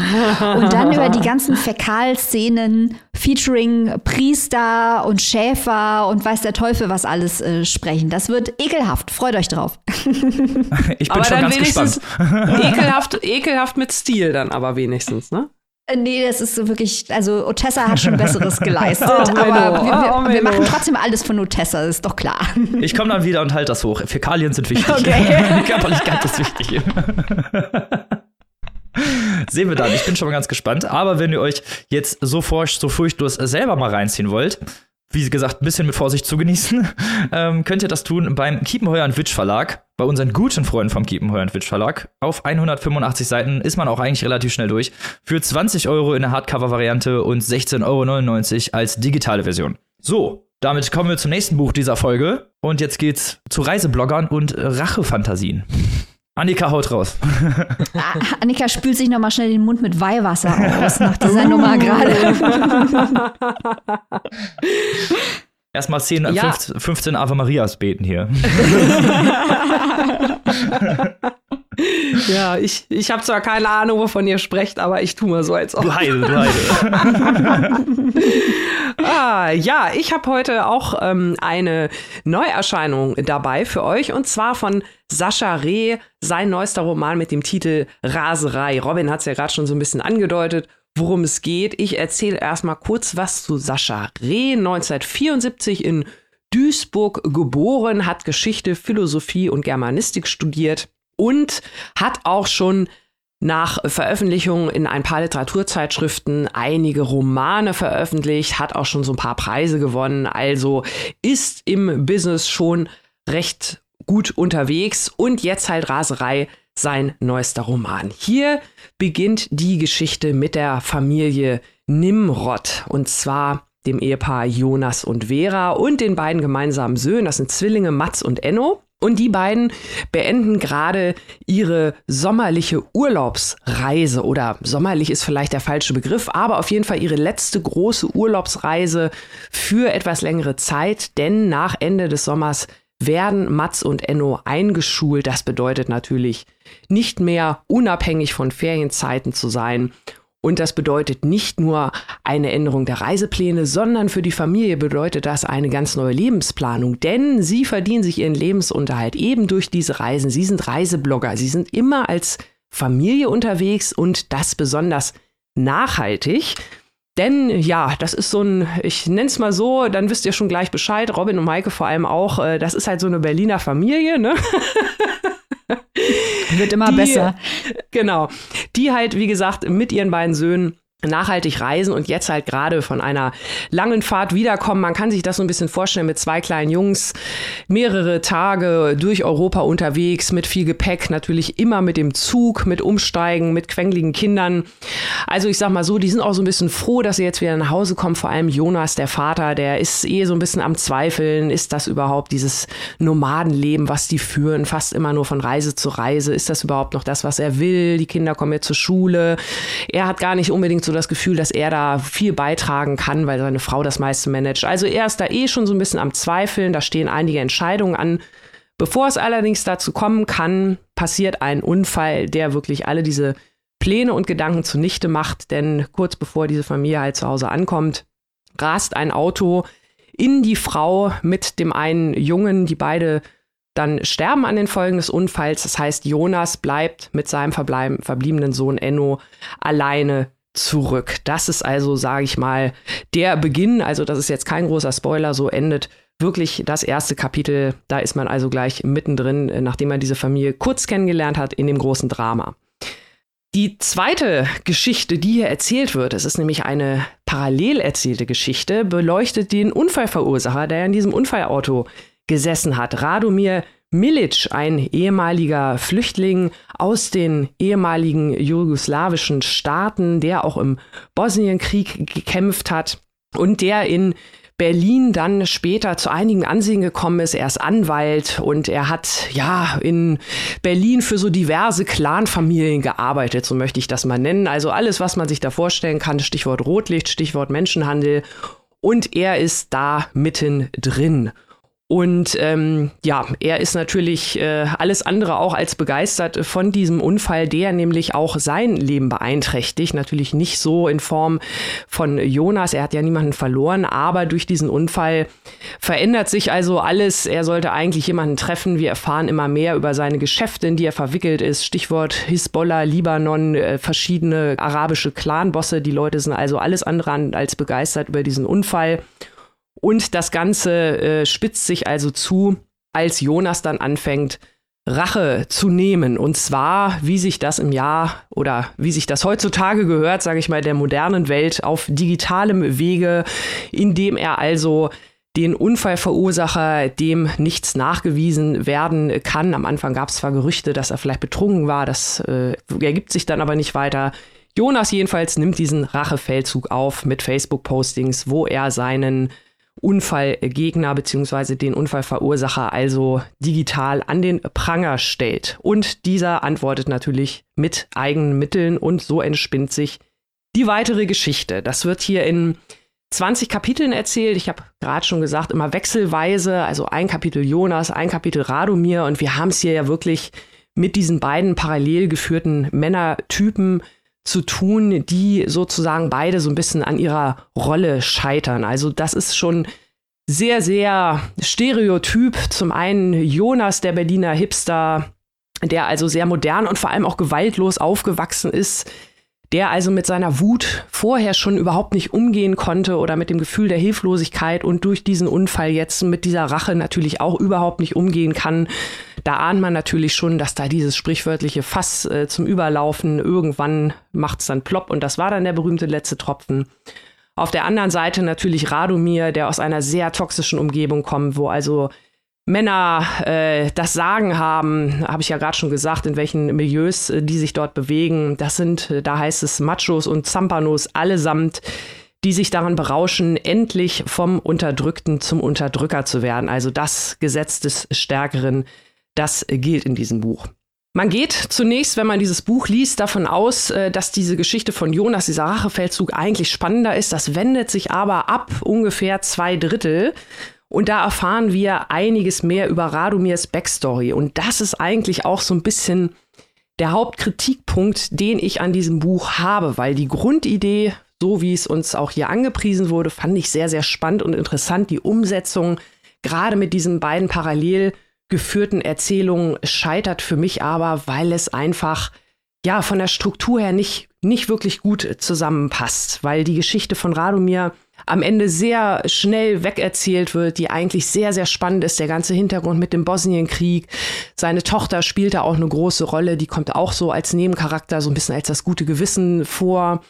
S2: und dann über die ganzen Fäkalszenen featuring Priester und Schäfer und weiß der Teufel was alles äh, sprechen. Das wird ekelhaft. Freut euch drauf.
S1: ich bin aber schon ganz gespannt.
S3: Ekelhaft, ekelhaft mit Stil dann aber wenigstens, ne?
S2: Äh, nee, das ist so wirklich, also Otessa hat schon Besseres geleistet, oh, aber wir, wir, oh, wir, machen trotzdem alles von Otessa, ist doch klar.
S1: Ich komme dann wieder und halte das hoch. Fäkalien sind wichtig. Okay. Körperlichkeit ist wichtig. Sehen wir dann. Ich bin schon mal ganz gespannt. Aber wenn ihr euch jetzt so, furcht, so furchtlos selber mal reinziehen wollt, wie gesagt, ein bisschen mit Vorsicht zu genießen, ähm, könnt ihr das tun beim Kiepenheuer und Witsch Verlag, bei unseren guten Freunden vom Kiepenheuer und Witsch Verlag. Auf 185 Seiten ist man auch eigentlich relativ schnell durch. Für 20 Euro in der Hardcover-Variante und 16,99 Euro als digitale Version. So, damit kommen wir zum nächsten Buch dieser Folge. Und jetzt geht's zu Reisebloggern und Rachefantasien. Annika haut raus.
S2: Ah, Annika spült sich nochmal schnell den Mund mit Weihwasser aus nach dieser Nummer gerade.
S1: Erstmal 10,
S3: Ja.
S1: 15, 15 Ave Marias beten hier.
S3: Ja, ich, ich habe zwar keine Ahnung, wovon ihr sprecht, aber ich tue mal so, als ob.
S1: Du Heide, du Heide.
S3: Ah, ja, ich habe heute auch ähm, eine Neuerscheinung dabei für euch und zwar von Sascha Reh, sein neuester Roman mit dem Titel Raserei. Robin hat es ja gerade schon so ein bisschen angedeutet, worum es geht. Ich erzähle erstmal kurz was zu Sascha Reh, 1974 in Duisburg geboren, hat Geschichte, Philosophie und Germanistik studiert und hat auch schon nach Veröffentlichung in ein paar Literaturzeitschriften einige Romane veröffentlicht, hat auch schon so ein paar Preise gewonnen, also ist im Business schon recht gut unterwegs und jetzt halt Raserei sein neuester Roman. Hier beginnt die Geschichte mit der Familie Nimrod und zwar dem Ehepaar Jonas und Vera und den beiden gemeinsamen Söhnen, das sind Zwillinge Mats und Enno. Und die beiden beenden gerade ihre sommerliche Urlaubsreise oder sommerlich ist vielleicht der falsche Begriff, aber auf jeden Fall ihre letzte große Urlaubsreise für etwas längere Zeit, denn nach Ende des Sommers werden Mats und Enno eingeschult. Das bedeutet natürlich nicht mehr unabhängig von Ferienzeiten zu sein. Und das bedeutet nicht nur eine Änderung der Reisepläne, sondern für die Familie bedeutet das eine ganz neue Lebensplanung. Denn sie verdienen sich ihren Lebensunterhalt eben durch diese Reisen. Sie sind Reiseblogger. Sie sind immer als Familie unterwegs und das besonders nachhaltig. Denn ja, das ist so ein, ich nenne es mal so, dann wisst ihr schon gleich Bescheid, Robin und Maike vor allem auch, äh, das ist halt so eine Berliner Familie, ne?
S2: Wird immer
S3: Die-
S2: besser.
S3: Genau. Die halt, wie gesagt, mit ihren beiden Söhnen nachhaltig reisen und jetzt halt gerade von einer langen Fahrt wiederkommen. Man kann sich das so ein bisschen vorstellen mit zwei kleinen Jungs, mehrere Tage durch Europa unterwegs mit viel Gepäck, natürlich immer mit dem Zug, mit Umsteigen, mit quengeligen Kindern. Also ich sag mal so, die sind auch so ein bisschen froh, dass sie jetzt wieder nach Hause kommen. Vor allem Jonas, der Vater, der ist eh so ein bisschen am Zweifeln. Ist das überhaupt dieses Nomadenleben, was die führen, fast immer nur von Reise zu Reise? Ist das überhaupt noch das, was er will? Die Kinder kommen jetzt zur Schule. Er hat gar nicht unbedingt das Gefühl, dass er da viel beitragen kann, weil seine Frau das meiste managt. Also er ist da eh schon so ein bisschen am Zweifeln. Da stehen einige Entscheidungen an. Bevor es allerdings dazu kommen kann, passiert ein Unfall, der wirklich alle diese Pläne und Gedanken zunichte macht. Denn kurz bevor diese Familie halt zu Hause ankommt, rast ein Auto in die Frau mit dem einen Jungen, die beide dann sterben an den Folgen des Unfalls. Das heißt, Jonas bleibt mit seinem verbleib- verbliebenen Sohn Enno alleine zurück. Das ist also, sage ich mal, der Beginn. Also das ist jetzt kein großer Spoiler. So endet wirklich das erste Kapitel. Da ist man also gleich mittendrin, äh, nachdem man diese Familie kurz kennengelernt hat, in dem großen Drama. Die zweite Geschichte, die hier erzählt wird, es ist nämlich eine parallel erzählte Geschichte, beleuchtet den Unfallverursacher, der in diesem Unfallauto gesessen hat. Radomir Milic, ein ehemaliger Flüchtling aus den ehemaligen jugoslawischen Staaten, der auch im Bosnienkrieg gekämpft hat und der in Berlin dann später zu einigen Ansehen gekommen ist. Er ist Anwalt und er hat ja in Berlin für so diverse Clanfamilien gearbeitet, so möchte ich das mal nennen. Also alles, was man sich da vorstellen kann, Stichwort Rotlicht, Stichwort Menschenhandel. Und er ist da mittendrin. Und ähm, ja, er ist natürlich äh, alles andere auch als begeistert von diesem Unfall, der nämlich auch sein Leben beeinträchtigt. Natürlich nicht so in Form von Jonas, er hat ja niemanden verloren, aber durch diesen Unfall verändert sich also alles. Er sollte eigentlich jemanden treffen. Wir erfahren immer mehr über seine Geschäfte, in die er verwickelt ist. Stichwort Hisbollah, Libanon, äh, verschiedene arabische Clanbosse. Die Leute sind also alles andere an, als begeistert über diesen Unfall. Und das Ganze äh, spitzt sich also zu, als Jonas dann anfängt, Rache zu nehmen. Und zwar, wie sich das im Jahr oder wie sich das heutzutage gehört, sage ich mal, der modernen Welt auf digitalem Wege, indem er also den Unfallverursacher, dem nichts nachgewiesen werden kann. Am Anfang gab es zwar Gerüchte, dass er vielleicht betrunken war, das äh, ergibt sich dann aber nicht weiter. Jonas jedenfalls nimmt diesen Rachefeldzug auf mit Facebook-Postings, wo er seinen Unfallgegner bzw. den Unfallverursacher also digital an den Pranger stellt. Und dieser antwortet natürlich mit eigenen Mitteln und so entspinnt sich die weitere Geschichte. Das wird hier in 20 Kapiteln erzählt. Ich habe gerade schon gesagt, immer wechselweise, also ein Kapitel Jonas, ein Kapitel Radomir und wir haben es hier ja wirklich mit diesen beiden parallel geführten Männertypen zu tun, die sozusagen beide so ein bisschen an ihrer Rolle scheitern. Also das ist schon sehr, sehr stereotyp. Zum einen Jonas, der Berliner Hipster, der also sehr modern und vor allem auch gewaltlos aufgewachsen ist, der also mit seiner Wut vorher schon überhaupt nicht umgehen konnte oder mit dem Gefühl der Hilflosigkeit und durch diesen Unfall jetzt mit dieser Rache natürlich auch überhaupt nicht umgehen kann. Da ahnt man natürlich schon, dass da dieses sprichwörtliche Fass äh, zum Überlaufen irgendwann macht es dann plopp und das war dann der berühmte letzte Tropfen. Auf der anderen Seite natürlich Radomir, der aus einer sehr toxischen Umgebung kommt, wo also Männer äh, das Sagen haben, habe ich ja gerade schon gesagt, in welchen Milieus äh, die sich dort bewegen. Das sind, äh, da heißt es Machos und Zampanos allesamt, die sich daran berauschen, endlich vom Unterdrückten zum Unterdrücker zu werden. Also das Gesetz des Stärkeren, das gilt in diesem Buch. Man geht zunächst, wenn man dieses Buch liest, davon aus, äh, dass diese Geschichte von Jonas, dieser Rachefeldzug, eigentlich spannender ist. Das wendet sich aber ab ungefähr zwei Drittel. Und da erfahren wir einiges mehr über Radomirs Backstory. Und das ist eigentlich auch so ein bisschen der Hauptkritikpunkt, den ich an diesem Buch habe, weil die Grundidee, so wie es uns auch hier angepriesen wurde, fand ich sehr, sehr spannend und interessant. Die Umsetzung, gerade mit diesen beiden parallel geführten Erzählungen, scheitert für mich aber, weil es einfach ja von der Struktur her nicht, nicht wirklich gut zusammenpasst, weil die Geschichte von Radomir am Ende sehr schnell wegerzählt wird, die eigentlich sehr, sehr spannend ist. Der ganze Hintergrund mit dem Bosnienkrieg. Seine Tochter spielt da auch eine große Rolle. Die kommt auch so als Nebencharakter, so ein bisschen als das gute Gewissen vor.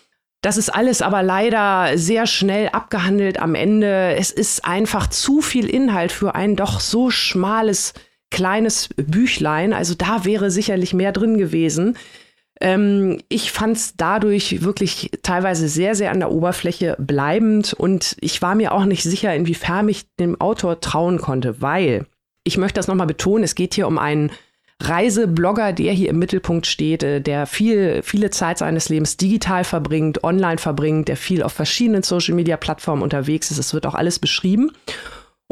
S3: Das ist alles aber leider sehr schnell abgehandelt am Ende. Es ist einfach zu viel Inhalt für ein doch so schmales, kleines Büchlein. Also da wäre sicherlich mehr drin gewesen. Ähm, ich fand es dadurch wirklich teilweise sehr, sehr an der Oberfläche bleibend und ich war mir auch nicht sicher, inwiefern ich dem Autor trauen konnte, weil ich möchte das nochmal betonen, es geht hier um einen Reiseblogger, der hier im Mittelpunkt steht, äh, der viel, viele Zeit seines Lebens digital verbringt, online verbringt, der viel auf verschiedenen Social-Media-Plattformen unterwegs ist. Es wird auch alles beschrieben.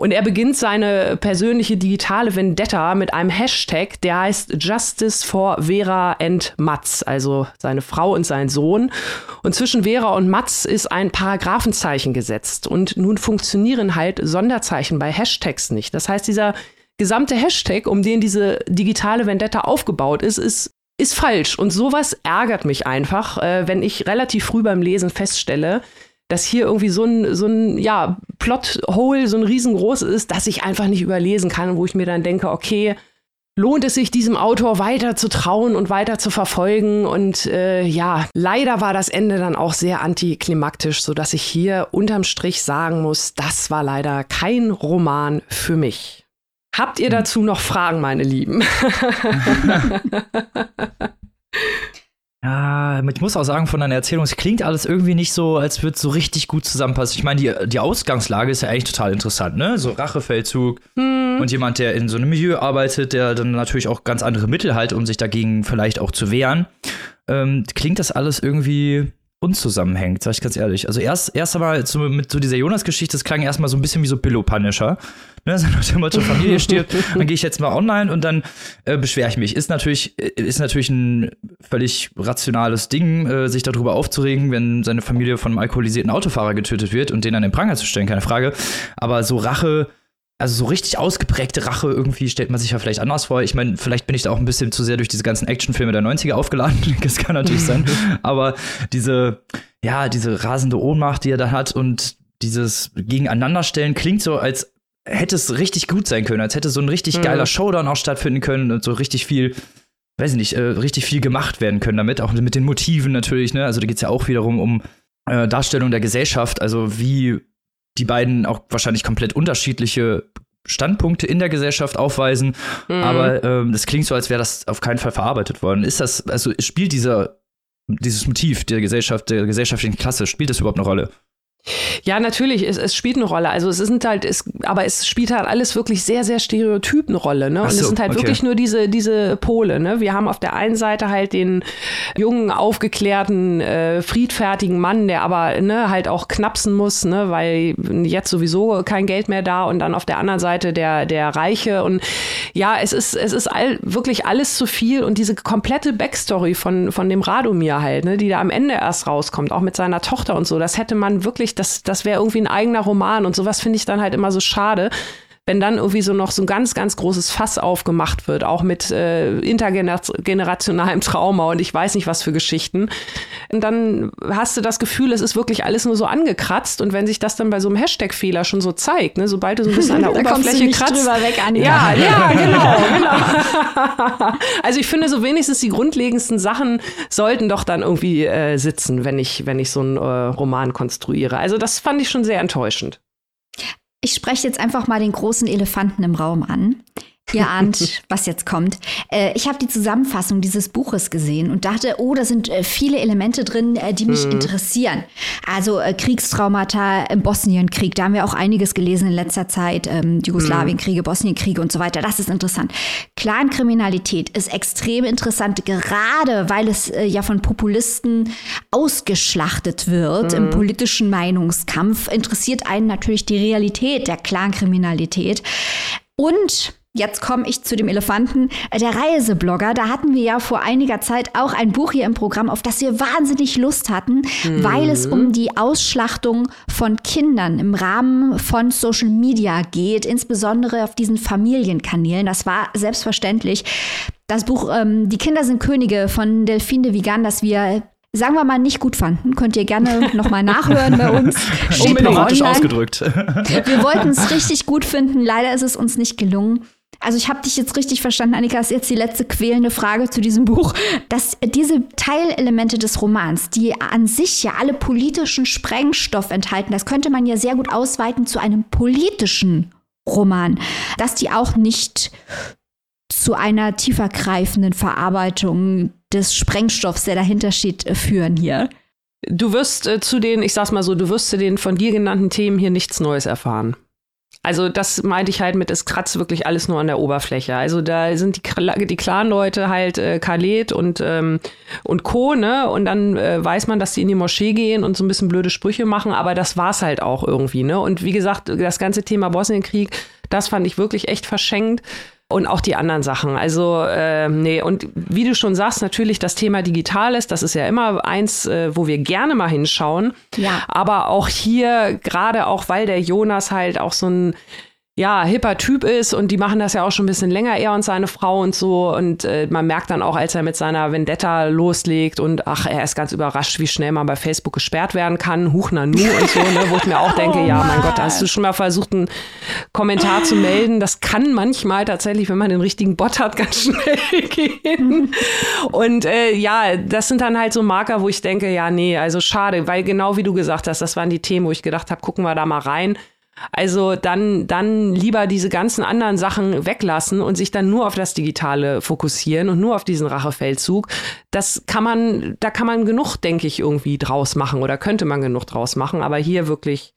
S3: Und er beginnt seine persönliche digitale Vendetta mit einem Hashtag, der heißt Justice for Vera and Mats, also seine Frau und sein Sohn. Und zwischen Vera und Mats ist ein Paragraphenzeichen gesetzt. Und nun funktionieren halt Sonderzeichen bei Hashtags nicht. Das heißt, dieser gesamte Hashtag, um den diese digitale Vendetta aufgebaut ist, ist ist falsch. Und sowas ärgert mich einfach, äh, wenn ich relativ früh beim Lesen feststelle, dass hier irgendwie so ein, so ein ja, Plothole, so ein riesengroß ist, dass ich einfach nicht überlesen kann, wo ich mir dann denke, okay, lohnt es sich, diesem Autor weiter zu trauen und weiter zu verfolgen. Und äh, ja, leider war das Ende dann auch sehr antiklimaktisch, sodass ich hier unterm Strich sagen muss, das war leider kein Roman für mich. Habt ihr hm. dazu noch Fragen, meine Lieben?
S1: Ja, ich muss auch sagen, von deiner Erzählung, es klingt alles irgendwie nicht so, als würde es so richtig gut zusammenpassen. Ich meine, die, die Ausgangslage ist ja eigentlich total interessant, ne? So Rachefeldzug hm. und jemand, der in so einem Milieu arbeitet, der dann natürlich auch ganz andere Mittel hat, um sich dagegen vielleicht auch zu wehren. Ähm, klingt das alles irgendwie unzusammenhängt, sag ich ganz ehrlich. Also erst, erst einmal so, mit so dieser Jonas-Geschichte, das klang erstmal so ein bisschen wie so Billow-Punisher. Ne, so nach dem Motto, Familie stirbt, dann gehe ich jetzt mal online und dann äh, beschwere ich mich. Ist natürlich, äh, ist natürlich ein völlig rationales Ding, äh, sich darüber aufzuregen, wenn seine Familie von einem alkoholisierten Autofahrer getötet wird und den an den Pranger zu stellen, keine Frage. Aber so Rache also so richtig ausgeprägte Rache irgendwie stellt man sich ja vielleicht anders vor. Ich meine, vielleicht bin ich da auch ein bisschen zu sehr durch diese ganzen Actionfilme der 90er aufgeladen. Das kann natürlich sein. Aber diese, ja, diese rasende Ohnmacht, die er da hat und dieses Gegeneinanderstellen klingt so, als hätte es richtig gut sein können, als hätte so ein richtig mhm. geiler Showdown auch stattfinden können und so richtig viel, weiß ich nicht, äh, richtig viel gemacht werden können damit, auch mit den Motiven natürlich, ne? Also da geht es ja auch wiederum um äh, Darstellung der Gesellschaft, also wie die beiden auch wahrscheinlich komplett unterschiedliche Standpunkte in der Gesellschaft aufweisen. Mhm. Aber ähm, das klingt so, als wäre das auf keinen Fall verarbeitet worden. Ist das, also spielt dieser, dieses Motiv der Gesellschaft, der gesellschaftlichen Klasse, spielt das überhaupt eine Rolle?
S3: Ja, natürlich, es, es spielt eine Rolle. Also es sind halt, es, aber es spielt halt alles wirklich sehr, sehr stereotyp eine Rolle. Ne? Und so, es sind halt okay. wirklich nur diese, diese Pole. Ne? Wir haben auf der einen Seite halt den jungen, aufgeklärten, äh, friedfertigen Mann, der aber ne, halt auch knapsen muss, ne? weil jetzt sowieso kein Geld mehr da. Und dann auf der anderen Seite der, der Reiche. Und ja, es ist, es ist all, wirklich alles zu viel. Und diese komplette Backstory von, von dem Radomir halt, ne? die da am Ende erst rauskommt, auch mit seiner Tochter und so, das hätte man wirklich das, das wäre irgendwie ein eigener Roman und sowas finde ich dann halt immer so schade wenn dann irgendwie so noch so ein ganz, ganz großes Fass aufgemacht wird, auch mit äh, intergenerationalem Trauma und ich weiß nicht was für Geschichten. Und dann hast du das Gefühl, es ist wirklich alles nur so angekratzt und wenn sich das dann bei so einem Hashtag-Fehler schon so zeigt, ne, sobald du so ein bisschen an der Oberfläche
S2: kratzt. weg.
S3: Ja, ja, genau, genau. also ich finde so wenigstens die grundlegendsten Sachen sollten doch dann irgendwie äh, sitzen, wenn ich, wenn ich so einen äh, Roman konstruiere. Also das fand ich schon sehr enttäuschend.
S2: Ich spreche jetzt einfach mal den großen Elefanten im Raum an. Ihr ahnt, was jetzt kommt. Äh, ich habe die Zusammenfassung dieses Buches gesehen und dachte, oh, da sind äh, viele Elemente drin, äh, die mich mhm. interessieren. Also äh, Kriegstraumata im Bosnienkrieg, da haben wir auch einiges gelesen in letzter Zeit. Ähm, Jugoslawienkriege, Bosnienkriege und so weiter. Das ist interessant. Clankriminalität ist extrem interessant, gerade weil es äh, ja von Populisten ausgeschlachtet wird mhm. im politischen Meinungskampf. Interessiert einen natürlich die Realität der Clankriminalität. Und Jetzt komme ich zu dem Elefanten, der Reiseblogger. Da hatten wir ja vor einiger Zeit auch ein Buch hier im Programm, auf das wir wahnsinnig Lust hatten, mhm. weil es um die Ausschlachtung von Kindern im Rahmen von Social Media geht, insbesondere auf diesen Familienkanälen. Das war selbstverständlich. Das Buch ähm, Die Kinder sind Könige von Delphine de Vigan, das wir sagen wir mal, nicht gut fanden. Könnt ihr gerne nochmal nachhören bei uns.
S1: Steht Diplomatisch ausgedrückt.
S2: Wir wollten es richtig gut finden. Leider ist es uns nicht gelungen. Also ich habe dich jetzt richtig verstanden, Annika, ist jetzt die letzte quälende Frage zu diesem Buch, dass diese Teilelemente des Romans, die an sich ja alle politischen Sprengstoff enthalten, das könnte man ja sehr gut ausweiten zu einem politischen Roman, dass die auch nicht zu einer tiefergreifenden Verarbeitung des Sprengstoffs, der dahinter steht, führen hier.
S3: Du wirst äh, zu den, ich sag's mal so, du wirst zu den von dir genannten Themen hier nichts Neues erfahren. Also das meinte ich halt mit, es kratzt wirklich alles nur an der Oberfläche. Also da sind die, die Clan-Leute halt äh, Khaled und, ähm, und Co., ne? Und dann äh, weiß man, dass die in die Moschee gehen und so ein bisschen blöde Sprüche machen, aber das war's halt auch irgendwie, ne? Und wie gesagt, das ganze Thema Bosnienkrieg, das fand ich wirklich echt verschenkt und auch die anderen Sachen. Also, äh, nee, und wie du schon sagst, natürlich das Thema Digitales, das ist ja immer eins, äh, wo wir gerne mal hinschauen.
S2: Ja.
S3: Aber auch hier, gerade auch weil der Jonas halt auch so ein ja, hipper Typ ist und die machen das ja auch schon ein bisschen länger, er und seine Frau und so. Und äh, man merkt dann auch, als er mit seiner Vendetta loslegt und ach, er ist ganz überrascht, wie schnell man bei Facebook gesperrt werden kann, Huch nu und so, ne, wo ich mir auch denke, oh ja, mein Gott, hast du schon mal versucht, einen Kommentar zu melden? Das kann manchmal tatsächlich, wenn man den richtigen Bot hat, ganz schnell gehen. und äh, ja, das sind dann halt so Marker, wo ich denke, ja, nee, also schade, weil genau wie du gesagt hast, das waren die Themen, wo ich gedacht habe, gucken wir da mal rein. Also dann, dann lieber diese ganzen anderen Sachen weglassen und sich dann nur auf das Digitale fokussieren und nur auf diesen Rachefeldzug. Das kann man, da kann man genug, denke ich, irgendwie draus machen oder könnte man genug draus machen. Aber hier wirklich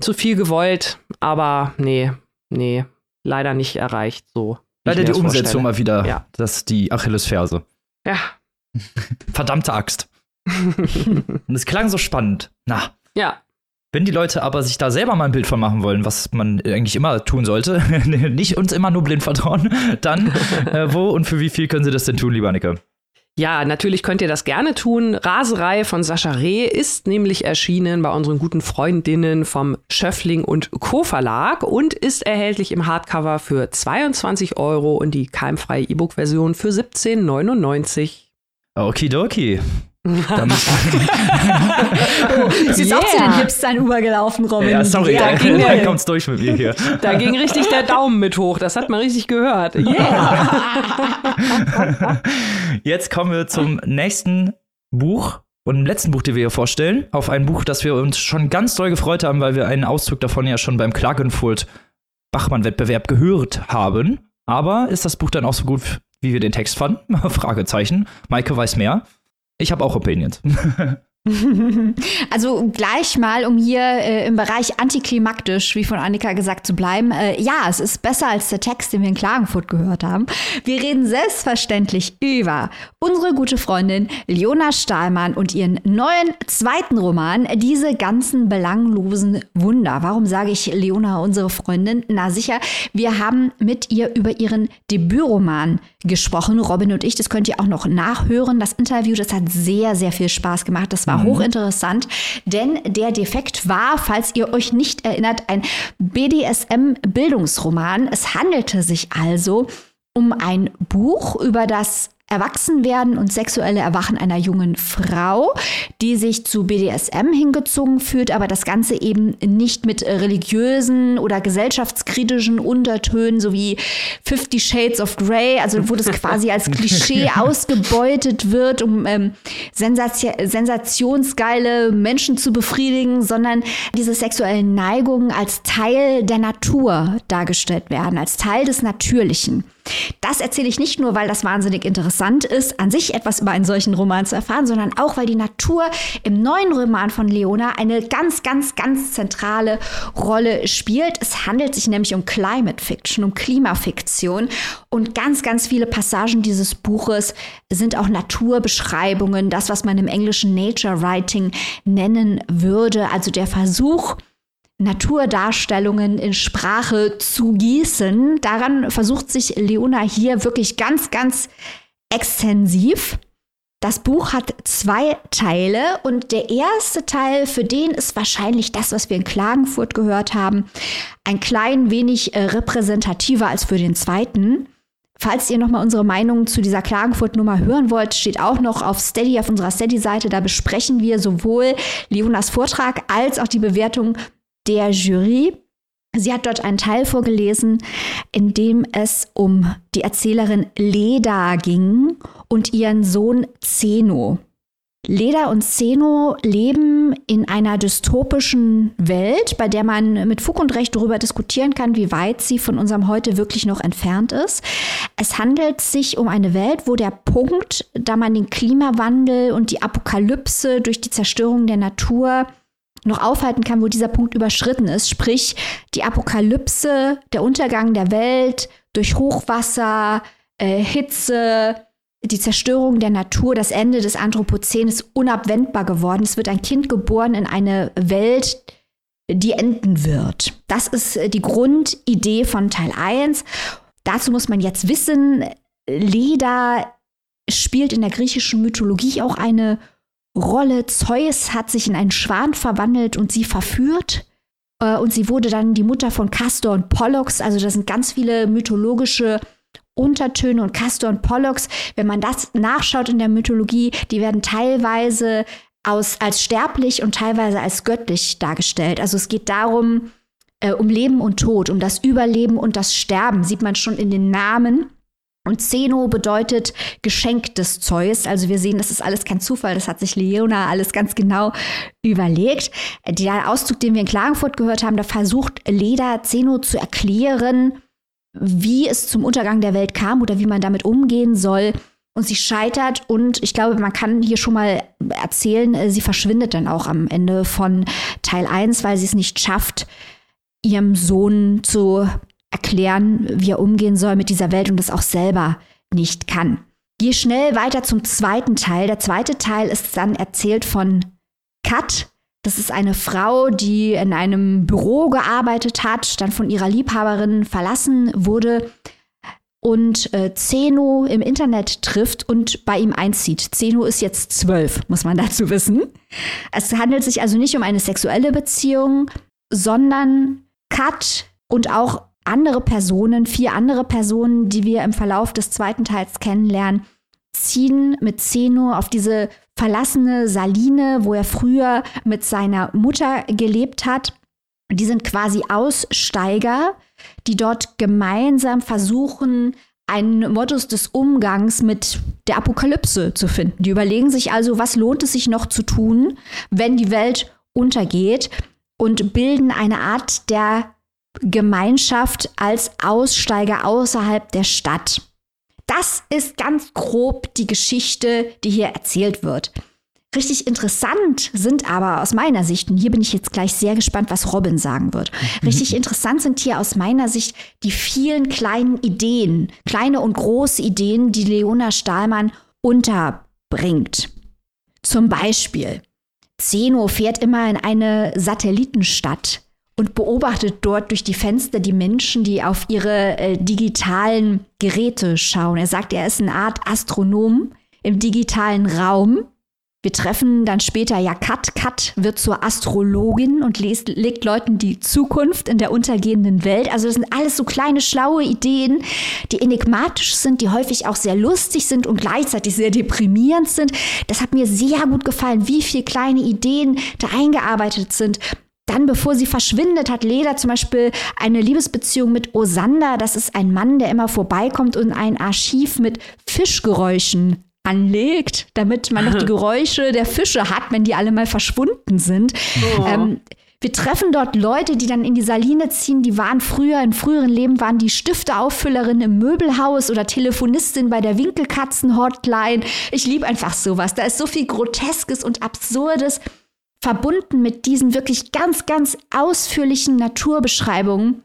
S3: zu viel gewollt, aber nee, nee, leider nicht erreicht so.
S1: Leider die Umsetzung mal wieder, ja. das ist die Achillesferse.
S3: Ja.
S1: Verdammte Axt. und es klang so spannend. Na.
S3: Ja,
S1: wenn die Leute aber sich da selber mal ein Bild von machen wollen, was man eigentlich immer tun sollte, nicht uns immer nur blind vertrauen, dann äh, wo und für wie viel können sie das denn tun, lieber Annika?
S3: Ja, natürlich könnt ihr das gerne tun. Raserei von Sascha Reh ist nämlich erschienen bei unseren guten Freundinnen vom Schöffling und Co. Verlag und ist erhältlich im Hardcover für 22 Euro und die keimfreie E-Book-Version für 17,99.
S1: Okidoki. Oh,
S2: ist jetzt yeah. auch zu den Hipstern übergelaufen, Robin.
S1: Ja, sorry, ja, da, ging, da kommt's durch mit mir hier.
S3: Da ging richtig der Daumen mit hoch, das hat man richtig gehört.
S1: Yeah. Jetzt kommen wir zum nächsten Buch und im letzten Buch, den wir hier vorstellen, auf ein Buch, das wir uns schon ganz doll gefreut haben, weil wir einen Auszug davon ja schon beim Klagenfurt Bachmann-Wettbewerb gehört haben. Aber ist das Buch dann auch so gut, wie wir den Text fanden? Fragezeichen. Maike weiß mehr. Ich habe auch Opinions.
S2: Also gleich mal, um hier äh, im Bereich antiklimaktisch, wie von Annika gesagt, zu bleiben. Äh, ja, es ist besser als der Text, den wir in Klagenfurt gehört haben. Wir reden selbstverständlich über unsere gute Freundin Leona Stahlmann und ihren neuen zweiten Roman, Diese ganzen belanglosen Wunder. Warum sage ich Leona, unsere Freundin? Na sicher, wir haben mit ihr über ihren Debütroman gesprochen, Robin und ich. Das könnt ihr auch noch nachhören. Das Interview, das hat sehr, sehr viel Spaß gemacht. Das war mhm. hochinteressant, denn der Defekt war, falls ihr euch nicht erinnert, ein BDSM-Bildungsroman. Es handelte sich also um ein Buch über das Erwachsenwerden und sexuelle Erwachen einer jungen Frau, die sich zu BDSM hingezogen fühlt, aber das Ganze eben nicht mit religiösen oder gesellschaftskritischen Untertönen sowie Fifty Shades of Grey, also wo das quasi als Klischee ausgebeutet wird, um ähm, sensation sensationsgeile Menschen zu befriedigen, sondern diese sexuellen Neigungen als Teil der Natur dargestellt werden, als Teil des Natürlichen. Das erzähle ich nicht nur, weil das wahnsinnig interessant ist, an sich etwas über einen solchen Roman zu erfahren, sondern auch, weil die Natur im neuen Roman von Leona eine ganz, ganz, ganz zentrale Rolle spielt. Es handelt sich nämlich um Climate Fiction, um Klimafiktion und ganz, ganz viele Passagen dieses Buches sind auch Naturbeschreibungen, das, was man im Englischen Nature Writing nennen würde, also der Versuch, Naturdarstellungen in Sprache zu gießen. Daran versucht sich Leona hier wirklich ganz, ganz extensiv. Das Buch hat zwei Teile und der erste Teil, für den ist wahrscheinlich das, was wir in Klagenfurt gehört haben, ein klein wenig äh, repräsentativer als für den zweiten. Falls ihr nochmal unsere Meinung zu dieser Klagenfurt-Nummer hören wollt, steht auch noch auf Steady, auf unserer Steady-Seite. Da besprechen wir sowohl Leonas Vortrag als auch die Bewertung der Jury. Sie hat dort einen Teil vorgelesen, in dem es um die Erzählerin Leda ging und ihren Sohn Zeno. Leda und Zeno leben in einer dystopischen Welt, bei der man mit Fug und Recht darüber diskutieren kann, wie weit sie von unserem Heute wirklich noch entfernt ist. Es handelt sich um eine Welt, wo der Punkt, da man den Klimawandel und die Apokalypse durch die Zerstörung der Natur noch aufhalten kann, wo dieser Punkt überschritten ist. Sprich, die Apokalypse, der Untergang der Welt durch Hochwasser, äh, Hitze, die Zerstörung der Natur, das Ende des Anthropozän ist unabwendbar geworden. Es wird ein Kind geboren in eine Welt, die enden wird. Das ist äh, die Grundidee von Teil 1. Dazu muss man jetzt wissen, Leda spielt in der griechischen Mythologie auch eine Rolle. Zeus hat sich in einen Schwan verwandelt und sie verführt. Äh, und sie wurde dann die Mutter von Castor und Pollux. Also da sind ganz viele mythologische Untertöne und Castor und Pollux. Wenn man das nachschaut in der Mythologie, die werden teilweise aus, als sterblich und teilweise als göttlich dargestellt. Also es geht darum, äh, um Leben und Tod, um das Überleben und das Sterben, sieht man schon in den Namen. Und Zeno bedeutet Geschenk des Zeus. Also wir sehen, das ist alles kein Zufall. Das hat sich Leona alles ganz genau überlegt. Der Auszug, den wir in Klagenfurt gehört haben, da versucht Leda Zeno zu erklären, wie es zum Untergang der Welt kam oder wie man damit umgehen soll. Und sie scheitert und ich glaube, man kann hier schon mal erzählen, sie verschwindet dann auch am Ende von Teil 1, weil sie es nicht schafft, ihrem Sohn zu erklären, wie er umgehen soll mit dieser Welt und das auch selber nicht kann. Gehe schnell weiter zum zweiten Teil. Der zweite Teil ist dann erzählt von Kat. Das ist eine Frau, die in einem Büro gearbeitet hat, dann von ihrer Liebhaberin verlassen wurde und äh, Zeno im Internet trifft und bei ihm einzieht. Zeno ist jetzt zwölf, muss man dazu wissen. Es handelt sich also nicht um eine sexuelle Beziehung, sondern Kat und auch andere Personen, vier andere Personen, die wir im Verlauf des zweiten Teils kennenlernen, ziehen mit Zeno auf diese verlassene Saline, wo er früher mit seiner Mutter gelebt hat. Die sind quasi Aussteiger, die dort gemeinsam versuchen, einen Modus des Umgangs mit der Apokalypse zu finden. Die überlegen sich also, was lohnt es sich noch zu tun, wenn die Welt untergeht und bilden eine Art der Gemeinschaft als Aussteiger außerhalb der Stadt. Das ist ganz grob die Geschichte, die hier erzählt wird. Richtig interessant sind aber aus meiner Sicht, und hier bin ich jetzt gleich sehr gespannt, was Robin sagen wird. Richtig interessant sind hier aus meiner Sicht die vielen kleinen Ideen, kleine und große Ideen, die Leona Stahlmann unterbringt. Zum Beispiel, Zeno fährt immer in eine Satellitenstadt und beobachtet dort durch die Fenster die Menschen, die auf ihre äh, digitalen Geräte schauen. Er sagt, er ist eine Art Astronom im digitalen Raum wir treffen dann später ja Kat. Kat wird zur Astrologin und lest, legt Leuten die Zukunft in der untergehenden Welt. Also das sind alles so kleine, schlaue Ideen, die enigmatisch sind, die häufig auch sehr lustig sind und gleichzeitig sehr deprimierend sind. Das hat mir sehr gut gefallen, wie viele kleine Ideen da eingearbeitet sind. Dann, bevor sie verschwindet, hat Leda zum Beispiel eine Liebesbeziehung mit Osander. Das ist ein Mann, der immer vorbeikommt und ein Archiv mit Fischgeräuschen anlegt, damit man noch die Geräusche der Fische hat, wenn die alle mal verschwunden sind. Oh. Ähm, wir treffen dort Leute, die dann in die Saline ziehen, die waren früher, in früheren Leben waren die Stifteaufüllerin im Möbelhaus oder Telefonistin bei der Winkelkatzen-Hotline. Ich liebe einfach sowas. Da ist so viel Groteskes und Absurdes verbunden mit diesen wirklich ganz, ganz ausführlichen Naturbeschreibungen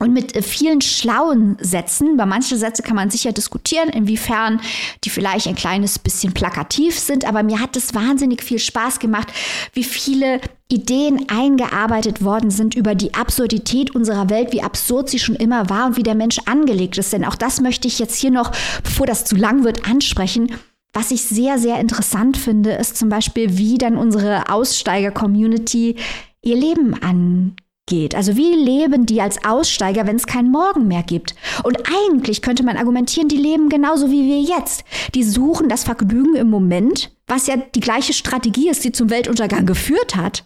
S2: und mit äh, vielen schlauen Sätzen. Bei manchen Sätze kann man sicher diskutieren, inwiefern die vielleicht ein kleines bisschen plakativ sind. Aber mir hat es wahnsinnig viel Spaß gemacht, wie viele Ideen eingearbeitet worden sind über die Absurdität unserer Welt, wie absurd sie schon immer war und wie der Mensch angelegt ist. Denn auch das möchte ich jetzt hier noch, bevor das zu lang wird, ansprechen. Was ich sehr, sehr interessant finde, ist zum Beispiel, wie dann unsere Aussteiger-Community ihr Leben angeht geht. Also wie leben die als Aussteiger, wenn es keinen Morgen mehr gibt? Und eigentlich könnte man argumentieren, die leben genauso wie wir jetzt. Die suchen das Vergnügen im Moment, was ja die gleiche Strategie ist, die zum Weltuntergang geführt hat.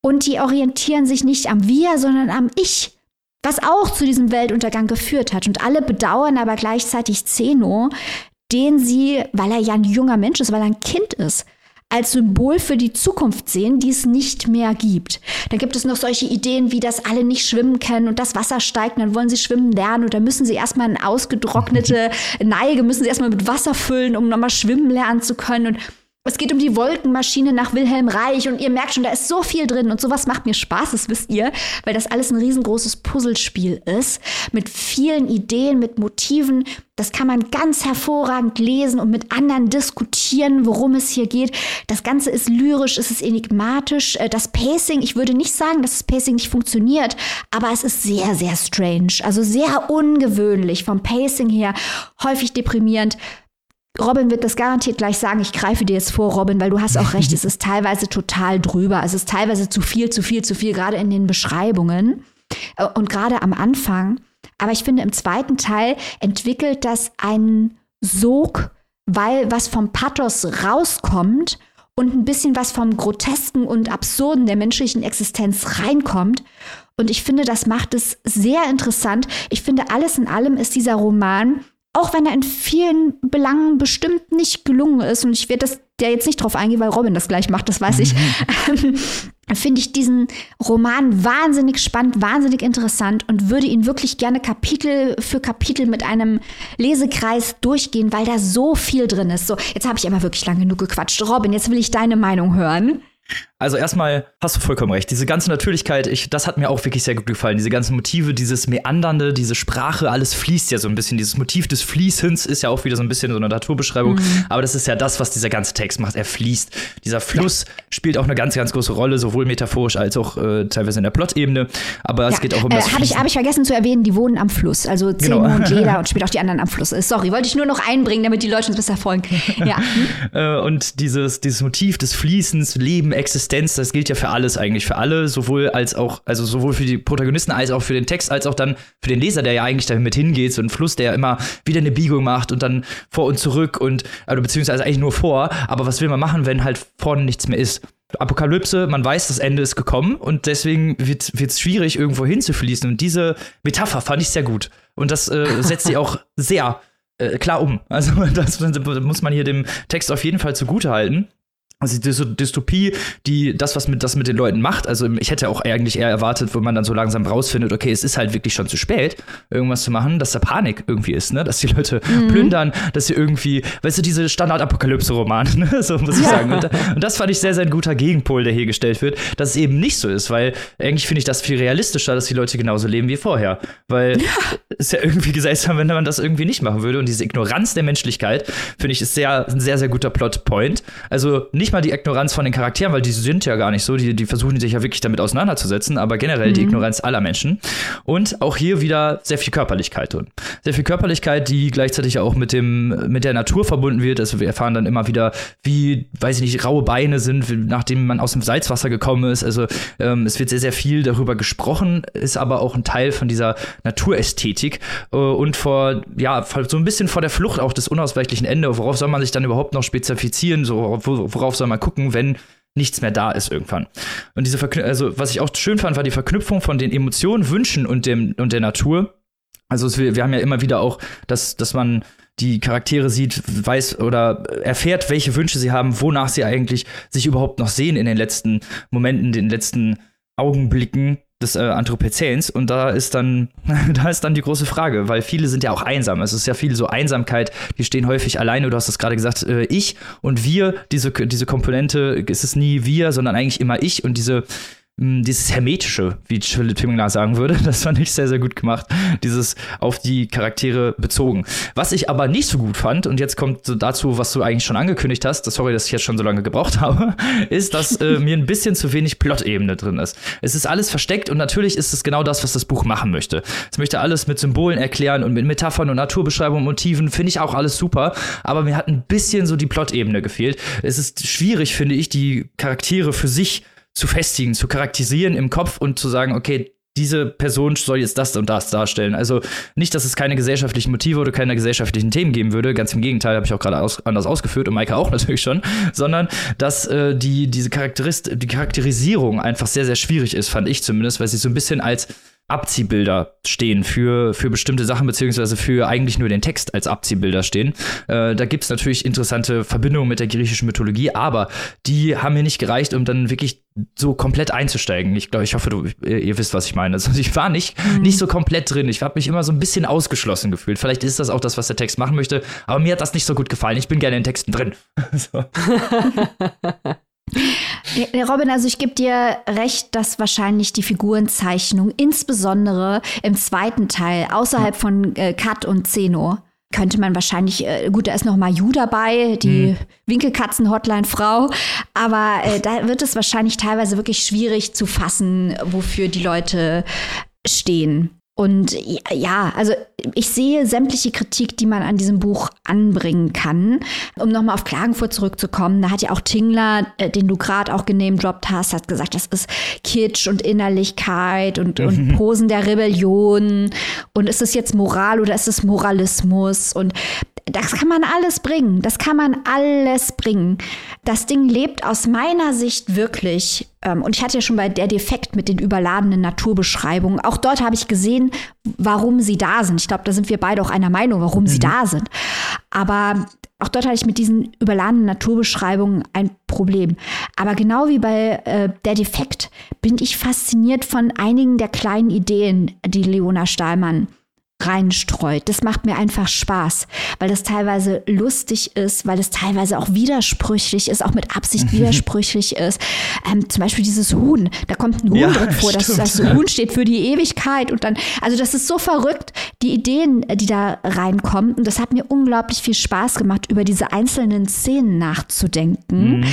S2: Und die orientieren sich nicht am Wir, sondern am Ich, was auch zu diesem Weltuntergang geführt hat. Und alle bedauern aber gleichzeitig Zeno, den sie, weil er ja ein junger Mensch ist, weil er ein Kind ist, als Symbol für die Zukunft sehen, die es nicht mehr gibt. Da gibt es noch solche Ideen, wie dass alle nicht schwimmen können und das Wasser steigt, dann wollen sie schwimmen lernen und dann müssen sie erstmal eine ausgetrocknete Neige, müssen sie erstmal mit Wasser füllen, um nochmal schwimmen lernen zu können. Und es geht um die Wolkenmaschine nach Wilhelm Reich und ihr merkt schon, da ist so viel drin und sowas macht mir Spaß, das wisst ihr, weil das alles ein riesengroßes Puzzlespiel ist mit vielen Ideen, mit Motiven. Das kann man ganz hervorragend lesen und mit anderen diskutieren, worum es hier geht. Das Ganze ist lyrisch, es ist enigmatisch. Äh, das Pacing, ich würde nicht sagen, dass das Pacing nicht funktioniert, aber es ist sehr, sehr strange, also sehr ungewöhnlich vom Pacing her, häufig deprimierend. Robin wird das garantiert gleich sagen. Ich greife dir jetzt vor, Robin, weil du hast auch recht. es ist teilweise total drüber. Es ist teilweise zu viel, zu viel, zu viel, gerade in den Beschreibungen äh, und gerade am Anfang. Aber ich finde, im zweiten Teil entwickelt das einen Sog, weil was vom Pathos rauskommt und ein bisschen was vom Grotesken und Absurden der menschlichen Existenz reinkommt. Und ich finde, das macht es sehr interessant. Ich finde, alles in allem ist dieser Roman auch wenn er in vielen Belangen bestimmt nicht gelungen ist, und ich werde das der jetzt nicht drauf eingehen, weil Robin das gleich macht, das weiß ich, mhm. finde ich diesen Roman wahnsinnig spannend, wahnsinnig interessant und würde ihn wirklich gerne Kapitel für Kapitel mit einem Lesekreis durchgehen, weil da so viel drin ist. So, jetzt habe ich aber wirklich lange genug gequatscht. Robin, jetzt will ich deine Meinung hören.
S1: Also erstmal hast du vollkommen recht. Diese ganze Natürlichkeit, ich, das hat mir auch wirklich sehr gut gefallen. Diese ganzen Motive, dieses Meandernde, diese Sprache, alles fließt ja so ein bisschen. Dieses Motiv des Fließens ist ja auch wieder so ein bisschen so eine Naturbeschreibung. Mhm. Aber das ist ja das, was dieser ganze Text macht. Er fließt. Dieser Fluss ja. spielt auch eine ganz, ganz große Rolle, sowohl metaphorisch als auch äh, teilweise in der Plot-Ebene. Aber ja. es geht auch um
S2: äh,
S1: das
S2: Habe ich, hab ich vergessen zu erwähnen, die wohnen am Fluss. Also Zemo genau. und Leda und spielt auch die anderen am Fluss. Äh, sorry, wollte ich nur noch einbringen, damit die Leute uns besser folgen. ja.
S1: Hm? und dieses, dieses Motiv des Fließens, Leben, Existenz, das gilt ja für alles eigentlich, für alle, sowohl als auch, also sowohl für die Protagonisten als auch für den Text, als auch dann für den Leser, der ja eigentlich damit hingeht, so ein Fluss, der ja immer wieder eine Biegung macht und dann vor und zurück und, also beziehungsweise eigentlich nur vor, aber was will man machen, wenn halt vorne nichts mehr ist? Apokalypse, man weiß, das Ende ist gekommen und deswegen wird es schwierig, irgendwo hinzufließen. Und diese Metapher fand ich sehr gut. Und das äh, setzt sie auch sehr äh, klar um. Also das, das muss man hier dem Text auf jeden Fall zugute halten. Also diese Dystopie, die das, was mit, das mit den Leuten macht, also ich hätte auch eigentlich eher erwartet, wo man dann so langsam rausfindet, okay, es ist halt wirklich schon zu spät, irgendwas zu machen, dass da Panik irgendwie ist, ne? Dass die Leute mhm. plündern, dass sie irgendwie, weißt du, diese Standard-Apokalypse-Romane, ne? So muss ich ja. sagen. Und, und, das fand ich sehr, sehr ein guter Gegenpol, der hier gestellt wird, dass es eben nicht so ist, weil eigentlich finde ich das viel realistischer, dass die Leute genauso leben wie vorher. Weil ja. es ist ja irgendwie seltsam, wenn man das irgendwie nicht machen würde. Und diese Ignoranz der Menschlichkeit, finde ich, ist sehr, ein sehr, sehr guter Plot-Point. Also nicht nicht mal die Ignoranz von den Charakteren, weil die sind ja gar nicht so, die, die versuchen sich ja wirklich damit auseinanderzusetzen, aber generell mhm. die Ignoranz aller Menschen. Und auch hier wieder sehr viel Körperlichkeit drin. Sehr viel Körperlichkeit, die gleichzeitig auch mit dem, mit der Natur verbunden wird. Also wir erfahren dann immer wieder, wie, weiß ich nicht, raue Beine sind, nachdem man aus dem Salzwasser gekommen ist. Also ähm, es wird sehr, sehr viel darüber gesprochen, ist aber auch ein Teil von dieser Naturästhetik äh, und vor, ja, so ein bisschen vor der Flucht auch des unausweichlichen Ende. Worauf soll man sich dann überhaupt noch spezifizieren? So, worauf soll man gucken, wenn nichts mehr da ist irgendwann. Und diese Verknü also was ich auch schön fand, war die Verknüpfung von den Emotionen, Wünschen und dem und der Natur. Also es, wir, wir haben ja immer wieder auch, dass, dass man die Charaktere sieht, weiß oder erfährt, welche Wünsche sie haben, wonach sie eigentlich sich überhaupt noch sehen in den letzten Momenten, den letzten Augenblicken des äh, Anthropozäns und da ist dann da ist dann die große Frage, weil viele sind ja auch einsam. Es ist ja viel so Einsamkeit, die stehen häufig alleine. Du hast es gerade gesagt, äh, ich und wir, diese diese Komponente, es ist nie wir, sondern eigentlich immer ich und diese dieses Hermetische, wie Philipp Timingler sagen würde, das fand ich sehr, sehr gut gemacht. Dieses auf die Charaktere bezogen. Was ich aber nicht so gut fand, und jetzt kommt so dazu, was du eigentlich schon angekündigt hast, sorry, dass ich jetzt schon so lange gebraucht habe, ist, dass äh, mir ein bisschen zu wenig Plot-Ebene drin ist. Es ist alles versteckt und natürlich ist es genau das, was das Buch machen möchte. Es möchte alles mit Symbolen erklären und mit Metaphern und Naturbeschreibungen und Motiven, finde ich auch alles super, aber mir hat ein bisschen so die Plot-Ebene gefehlt. Es ist schwierig, finde ich, die Charaktere für sich zu festigen, zu charakterisieren im Kopf und zu sagen, okay, diese Person soll jetzt das und das darstellen. Also nicht, dass es keine gesellschaftlichen Motive oder keine gesellschaftlichen Themen geben würde, ganz im Gegenteil, habe ich auch gerade aus, anders ausgeführt und Maike auch natürlich schon, sondern dass äh, die, diese Charakterist die Charakterisierung einfach sehr, sehr schwierig ist, fand ich zumindest, weil sie so ein bisschen als Abziehbilder stehen für, für bestimmte Sachen, beziehungsweise für eigentlich nur den Text als Abziehbilder stehen. Äh, da gibt es natürlich interessante Verbindungen mit der griechischen Mythologie, aber die haben mir nicht gereicht, um dann wirklich so komplett einzusteigen. Ich glaube, ich hoffe, du, ihr wisst, was ich meine. Also ich war nicht, mhm. nicht so komplett drin. Ich habe mich immer so ein bisschen ausgeschlossen gefühlt. Vielleicht ist das auch das, was der Text machen möchte, aber mir hat das nicht so gut gefallen. Ich bin gerne in Texten drin. so.
S2: Robin, also ich gebe dir recht, dass wahrscheinlich die Figurenzeichnung, insbesondere im zweiten Teil, außerhalb von äh, Kat und Zeno, könnte man wahrscheinlich, äh, gut, da ist noch Mayu dabei, die mhm. Winkelkatzen-Hotline-Frau, aber äh, da wird es wahrscheinlich teilweise wirklich schwierig zu fassen, wofür die Leute stehen. Und ja, also ich sehe sämtliche Kritik, die man an diesem Buch anbringen kann. Um nochmal auf Klagenfurt zurückzukommen, da hat ja auch Tingler, äh, den du gerade auch genamedroppt hast, hat gesagt, das ist Kitsch und Innerlichkeit und, und mhm. Posen der Rebellion. Und ist es jetzt Moral oder ist es Moralismus? Und das kann man alles bringen. Das kann man alles bringen. Das Ding lebt aus meiner Sicht wirklich. Ähm, und ich hatte ja schon bei der Defekt mit den überladenen Naturbeschreibungen. Auch dort habe ich gesehen, warum sie da sind. Ich glaube, da sind wir beide auch einer Meinung, warum mhm. sie da sind. Aber auch dort hatte ich mit diesen überladenen Naturbeschreibungen ein Problem. Aber genau wie bei äh, der Defekt bin ich fasziniert von einigen der kleinen Ideen, die Leona Stahlmann reinstreut. Das macht mir einfach Spaß, weil das teilweise lustig ist, weil es teilweise auch widersprüchlich ist, auch mit Absicht widersprüchlich ist. Ähm, zum Beispiel dieses Huhn, da kommt ein Huhn ja, drin vor, dass das Huhn steht für die Ewigkeit und dann, also das ist so verrückt, die Ideen, die da reinkommen. Und das hat mir unglaublich viel Spaß gemacht, über diese einzelnen Szenen nachzudenken mhm.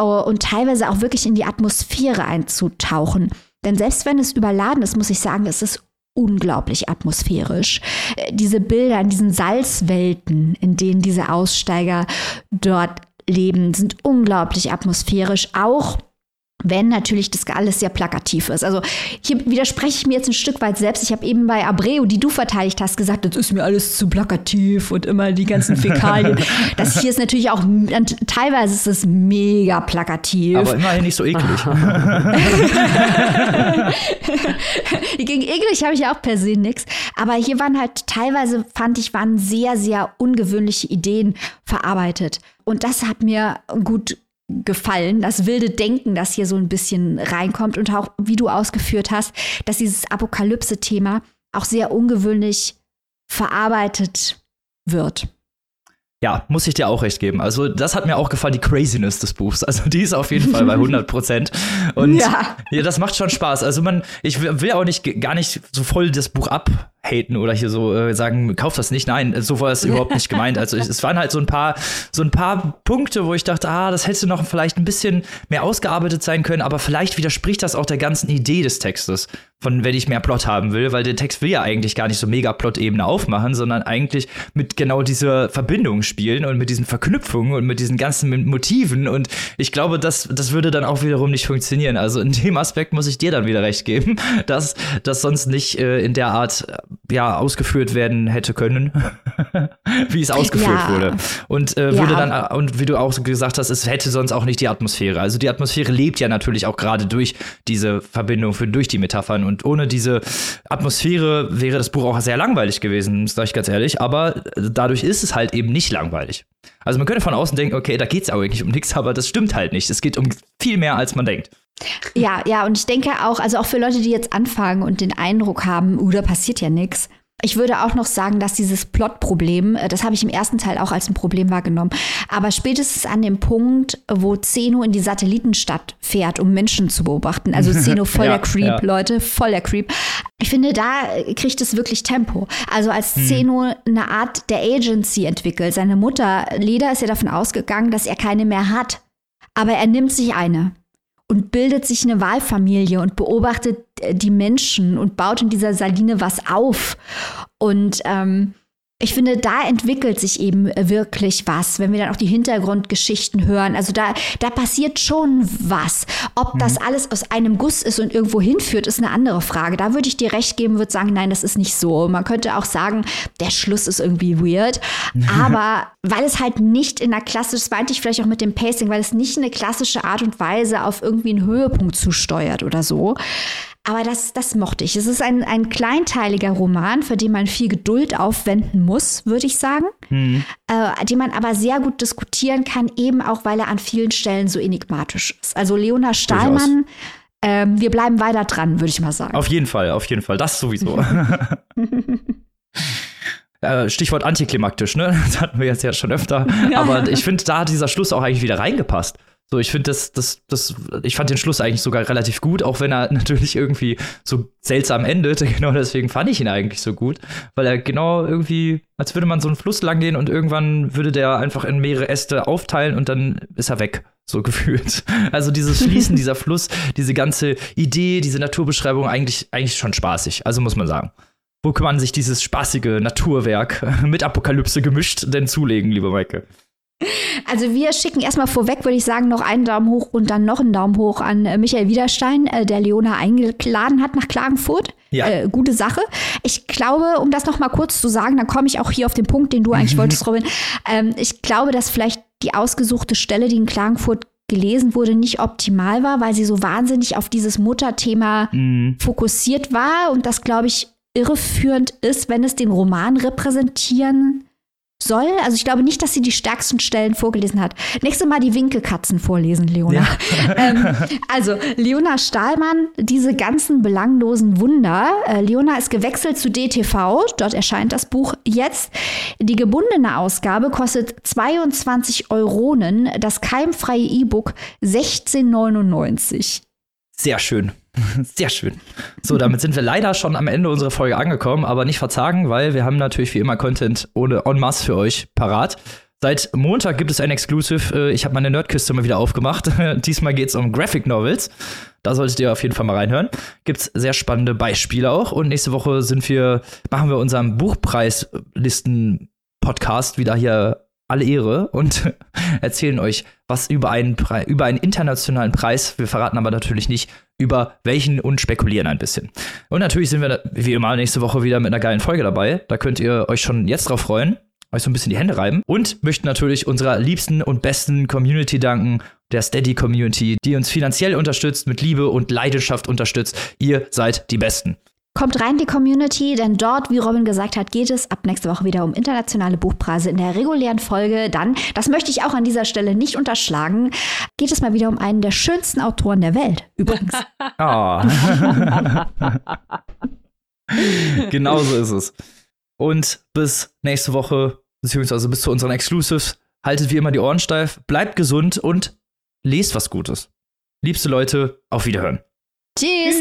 S2: Oh, und teilweise auch wirklich in die Atmosphäre einzutauchen. Denn selbst wenn es überladen ist, muss ich sagen, es ist unglaublich atmosphärisch. Äh, diese Bilder in diesen Salzwelten, in denen diese Aussteiger dort leben, sind unglaublich atmosphärisch. Auch wenn natürlich das alles sehr plakativ ist. Also hier widerspreche ich mir jetzt ein Stück weit selbst. Ich habe eben bei Abreu, die du verteidigt hast, gesagt, das ist mir alles zu plakativ und immer die ganzen Fäkalien. das hier ist natürlich auch, teilweise ist es mega plakativ.
S1: Aber immerhin nicht so eklig.
S2: Gegen eklig habe ich ja auch per se nichts. Aber hier waren halt teilweise, fand ich, waren sehr, sehr ungewöhnliche Ideen verarbeitet. Und das hat mir gut gefallen, das wilde Denken, das hier so ein bisschen reinkommt und auch, wie du ausgeführt hast, dass dieses Apokalypse-Thema auch sehr ungewöhnlich verarbeitet wird.
S1: Ja, muss ich dir auch recht geben. Also, das hat mir auch gefallen, die Craziness des Buchs. Also, die ist auf jeden Fall bei 100 Prozent. Und ja. ja. das macht schon Spaß. Also, man, ich will auch nicht, gar nicht so voll das Buch abhaten oder hier so äh, sagen, kauf das nicht. Nein, so war es überhaupt nicht gemeint. Also, es waren halt so ein paar, so ein paar Punkte, wo ich dachte, ah, das hätte noch vielleicht ein bisschen mehr ausgearbeitet sein können, aber vielleicht widerspricht das auch der ganzen Idee des Textes von wenn ich mehr Plot haben will, weil der Text will ja eigentlich gar nicht so mega Plot-Ebene aufmachen, sondern eigentlich mit genau dieser Verbindung spielen und mit diesen Verknüpfungen und mit diesen ganzen Motiven und ich glaube, das, das würde dann auch wiederum nicht funktionieren. Also in dem Aspekt muss ich dir dann wieder recht geben, dass das sonst nicht äh, in der Art äh, ja ausgeführt werden hätte können, wie es ausgeführt ja. wurde. Und äh, würde ja. dann und wie du auch gesagt hast, es hätte sonst auch nicht die Atmosphäre. Also die Atmosphäre lebt ja natürlich auch gerade durch diese Verbindung, für, durch die Metaphern und ohne diese Atmosphäre wäre das Buch auch sehr langweilig gewesen, sage ich ganz ehrlich. Aber dadurch ist es halt eben nicht langweilig. Also man könnte von außen denken, okay, da geht es eigentlich um nichts, aber das stimmt halt nicht. Es geht um viel mehr, als man denkt.
S2: Ja, ja, und ich denke auch, also auch für Leute, die jetzt anfangen und den Eindruck haben, uh, da passiert ja nichts, ich würde auch noch sagen, dass dieses Plot-Problem, äh, das habe ich im ersten Teil auch als ein Problem wahrgenommen, aber spätestens an dem Punkt, wo Zeno in die Satellitenstadt fährt, um Menschen zu beobachten, also Zeno voll ja, Creep, ja. Leute, voll der Creep. Ich finde, da kriegt es wirklich Tempo. Also als hm. Zeno eine Art der Agency entwickelt, seine Mutter, Leda, ist ja davon ausgegangen, dass er keine mehr hat. Aber er nimmt sich eine und bildet sich eine Wahlfamilie und beobachtet äh, die Menschen und baut in dieser Saline was auf. Und ähm, ich finde, da entwickelt sich eben wirklich was, wenn wir dann auch die Hintergrundgeschichten hören. Also da, da passiert schon was. Ob mhm. das alles aus einem Guss ist und irgendwo hinführt, ist eine andere Frage. Da würde ich dir recht geben, würde sagen, nein, das ist nicht so. Man könnte auch sagen, der Schluss ist irgendwie weird. Aber weil es halt nicht in einer klassischen, das meinte ich vielleicht auch mit dem Pacing, weil es nicht in eine klassische Art und Weise auf irgendwie einen Höhepunkt zusteuert oder so. Aber das, das mochte ich. Es ist ein, ein kleinteiliger Roman, für den man viel Geduld aufwenden muss, würde ich sagen. Mhm. Äh, den man aber sehr gut diskutieren kann, eben auch, weil er an vielen Stellen so enigmatisch ist. Also Leona Stahlmann, ähm, wir bleiben weiter dran, würde ich mal sagen.
S1: Auf jeden Fall, auf jeden Fall. Das sowieso. Äh, Stichwort antiklimaktisch, ne? Das hatten wir jetzt ja schon öfter. Aber ich finde, da hat dieser Schluss auch eigentlich wieder reingepasst. So, ich finde das, das, das, ich fand den Schluss eigentlich sogar relativ gut, auch wenn er natürlich irgendwie so seltsam endet. Genau deswegen fand ich ihn eigentlich so gut, weil er genau irgendwie, als würde man so einen Fluss lang gehen und irgendwann würde der einfach in mehrere Äste aufteilen und dann ist er weg, so gefühlt. Also dieses Fließen, dieser Fluss, diese ganze Idee, diese Naturbeschreibung eigentlich, eigentlich schon spaßig. Also muss man sagen. Wo kann man sich dieses spaßige Naturwerk mit Apokalypse gemischt denn zulegen, liebe Maike?
S2: Also wir schicken erstmal vorweg, würde ich sagen, noch einen Daumen hoch und dann noch einen Daumen hoch an äh, Michael Wiederstein, äh, der Leona eingeladen hat nach Klagenfurt. Ja. Äh, gute Sache. Ich glaube, um das noch mal kurz zu sagen, dann komme ich auch hier auf den Punkt, den du eigentlich wolltest, Robin. Ähm, ich glaube, dass vielleicht die ausgesuchte Stelle, die in Klagenfurt gelesen wurde, nicht optimal war, weil sie so wahnsinnig auf dieses Mutterthema mhm. fokussiert war und das, glaube ich, irreführend ist, wenn es den Roman repräsentieren soll. Also ich glaube nicht, dass sie die stärksten Stellen vorgelesen hat. Nächstes Mal die Winkelkatzen vorlesen, Leona. Ja. ähm, also Leona Stahlmann, diese ganzen belanglosen Wunder. Äh, Leona ist gewechselt zu DTV. Dort erscheint das Buch jetzt. Die gebundene Ausgabe kostet 22 Euronen. Das keimfreie E-Book 16,99.
S1: Sehr schön. Sehr schön. So, damit sind wir leider schon am Ende unserer Folge angekommen, aber nicht verzagen, weil wir haben natürlich wie immer Content ohne en masse für euch parat. Seit Montag gibt es ein Exclusive. Äh, ich habe meine Nerdkiste mal wieder aufgemacht. Diesmal geht es um Graphic Novels. Da solltet ihr auf jeden Fall mal reinhören. Gibt's sehr spannende Beispiele auch. Und nächste Woche sind wir, machen wir unseren Buchpreislisten-Podcast wieder hier alle Ehre und erzählen euch was über einen, Pre über einen internationalen Preis. Wir verraten aber natürlich nicht über welchen und spekulieren ein bisschen. Und natürlich sind wir wie immer nächste Woche wieder mit einer geilen Folge dabei. Da könnt ihr euch schon jetzt drauf freuen, euch so ein bisschen die Hände reiben und möchten natürlich unserer liebsten und besten Community danken, der Steady Community, die uns finanziell unterstützt, mit Liebe und Leidenschaft unterstützt. Ihr seid die Besten.
S2: Kommt rein in die Community, denn dort, wie Robin gesagt hat, geht es ab nächste Woche wieder um internationale Buchpreise in der regulären Folge. Dann, das möchte ich auch an dieser Stelle nicht unterschlagen, geht es mal wieder um einen der schönsten Autoren der Welt, übrigens.
S1: Oh. genau so ist es. Und bis nächste Woche, beziehungsweise bis zu unseren Exclusives, haltet wie immer die Ohren steif, bleibt gesund und lest was Gutes. Liebste Leute, auf Wiederhören.
S2: Tschüss.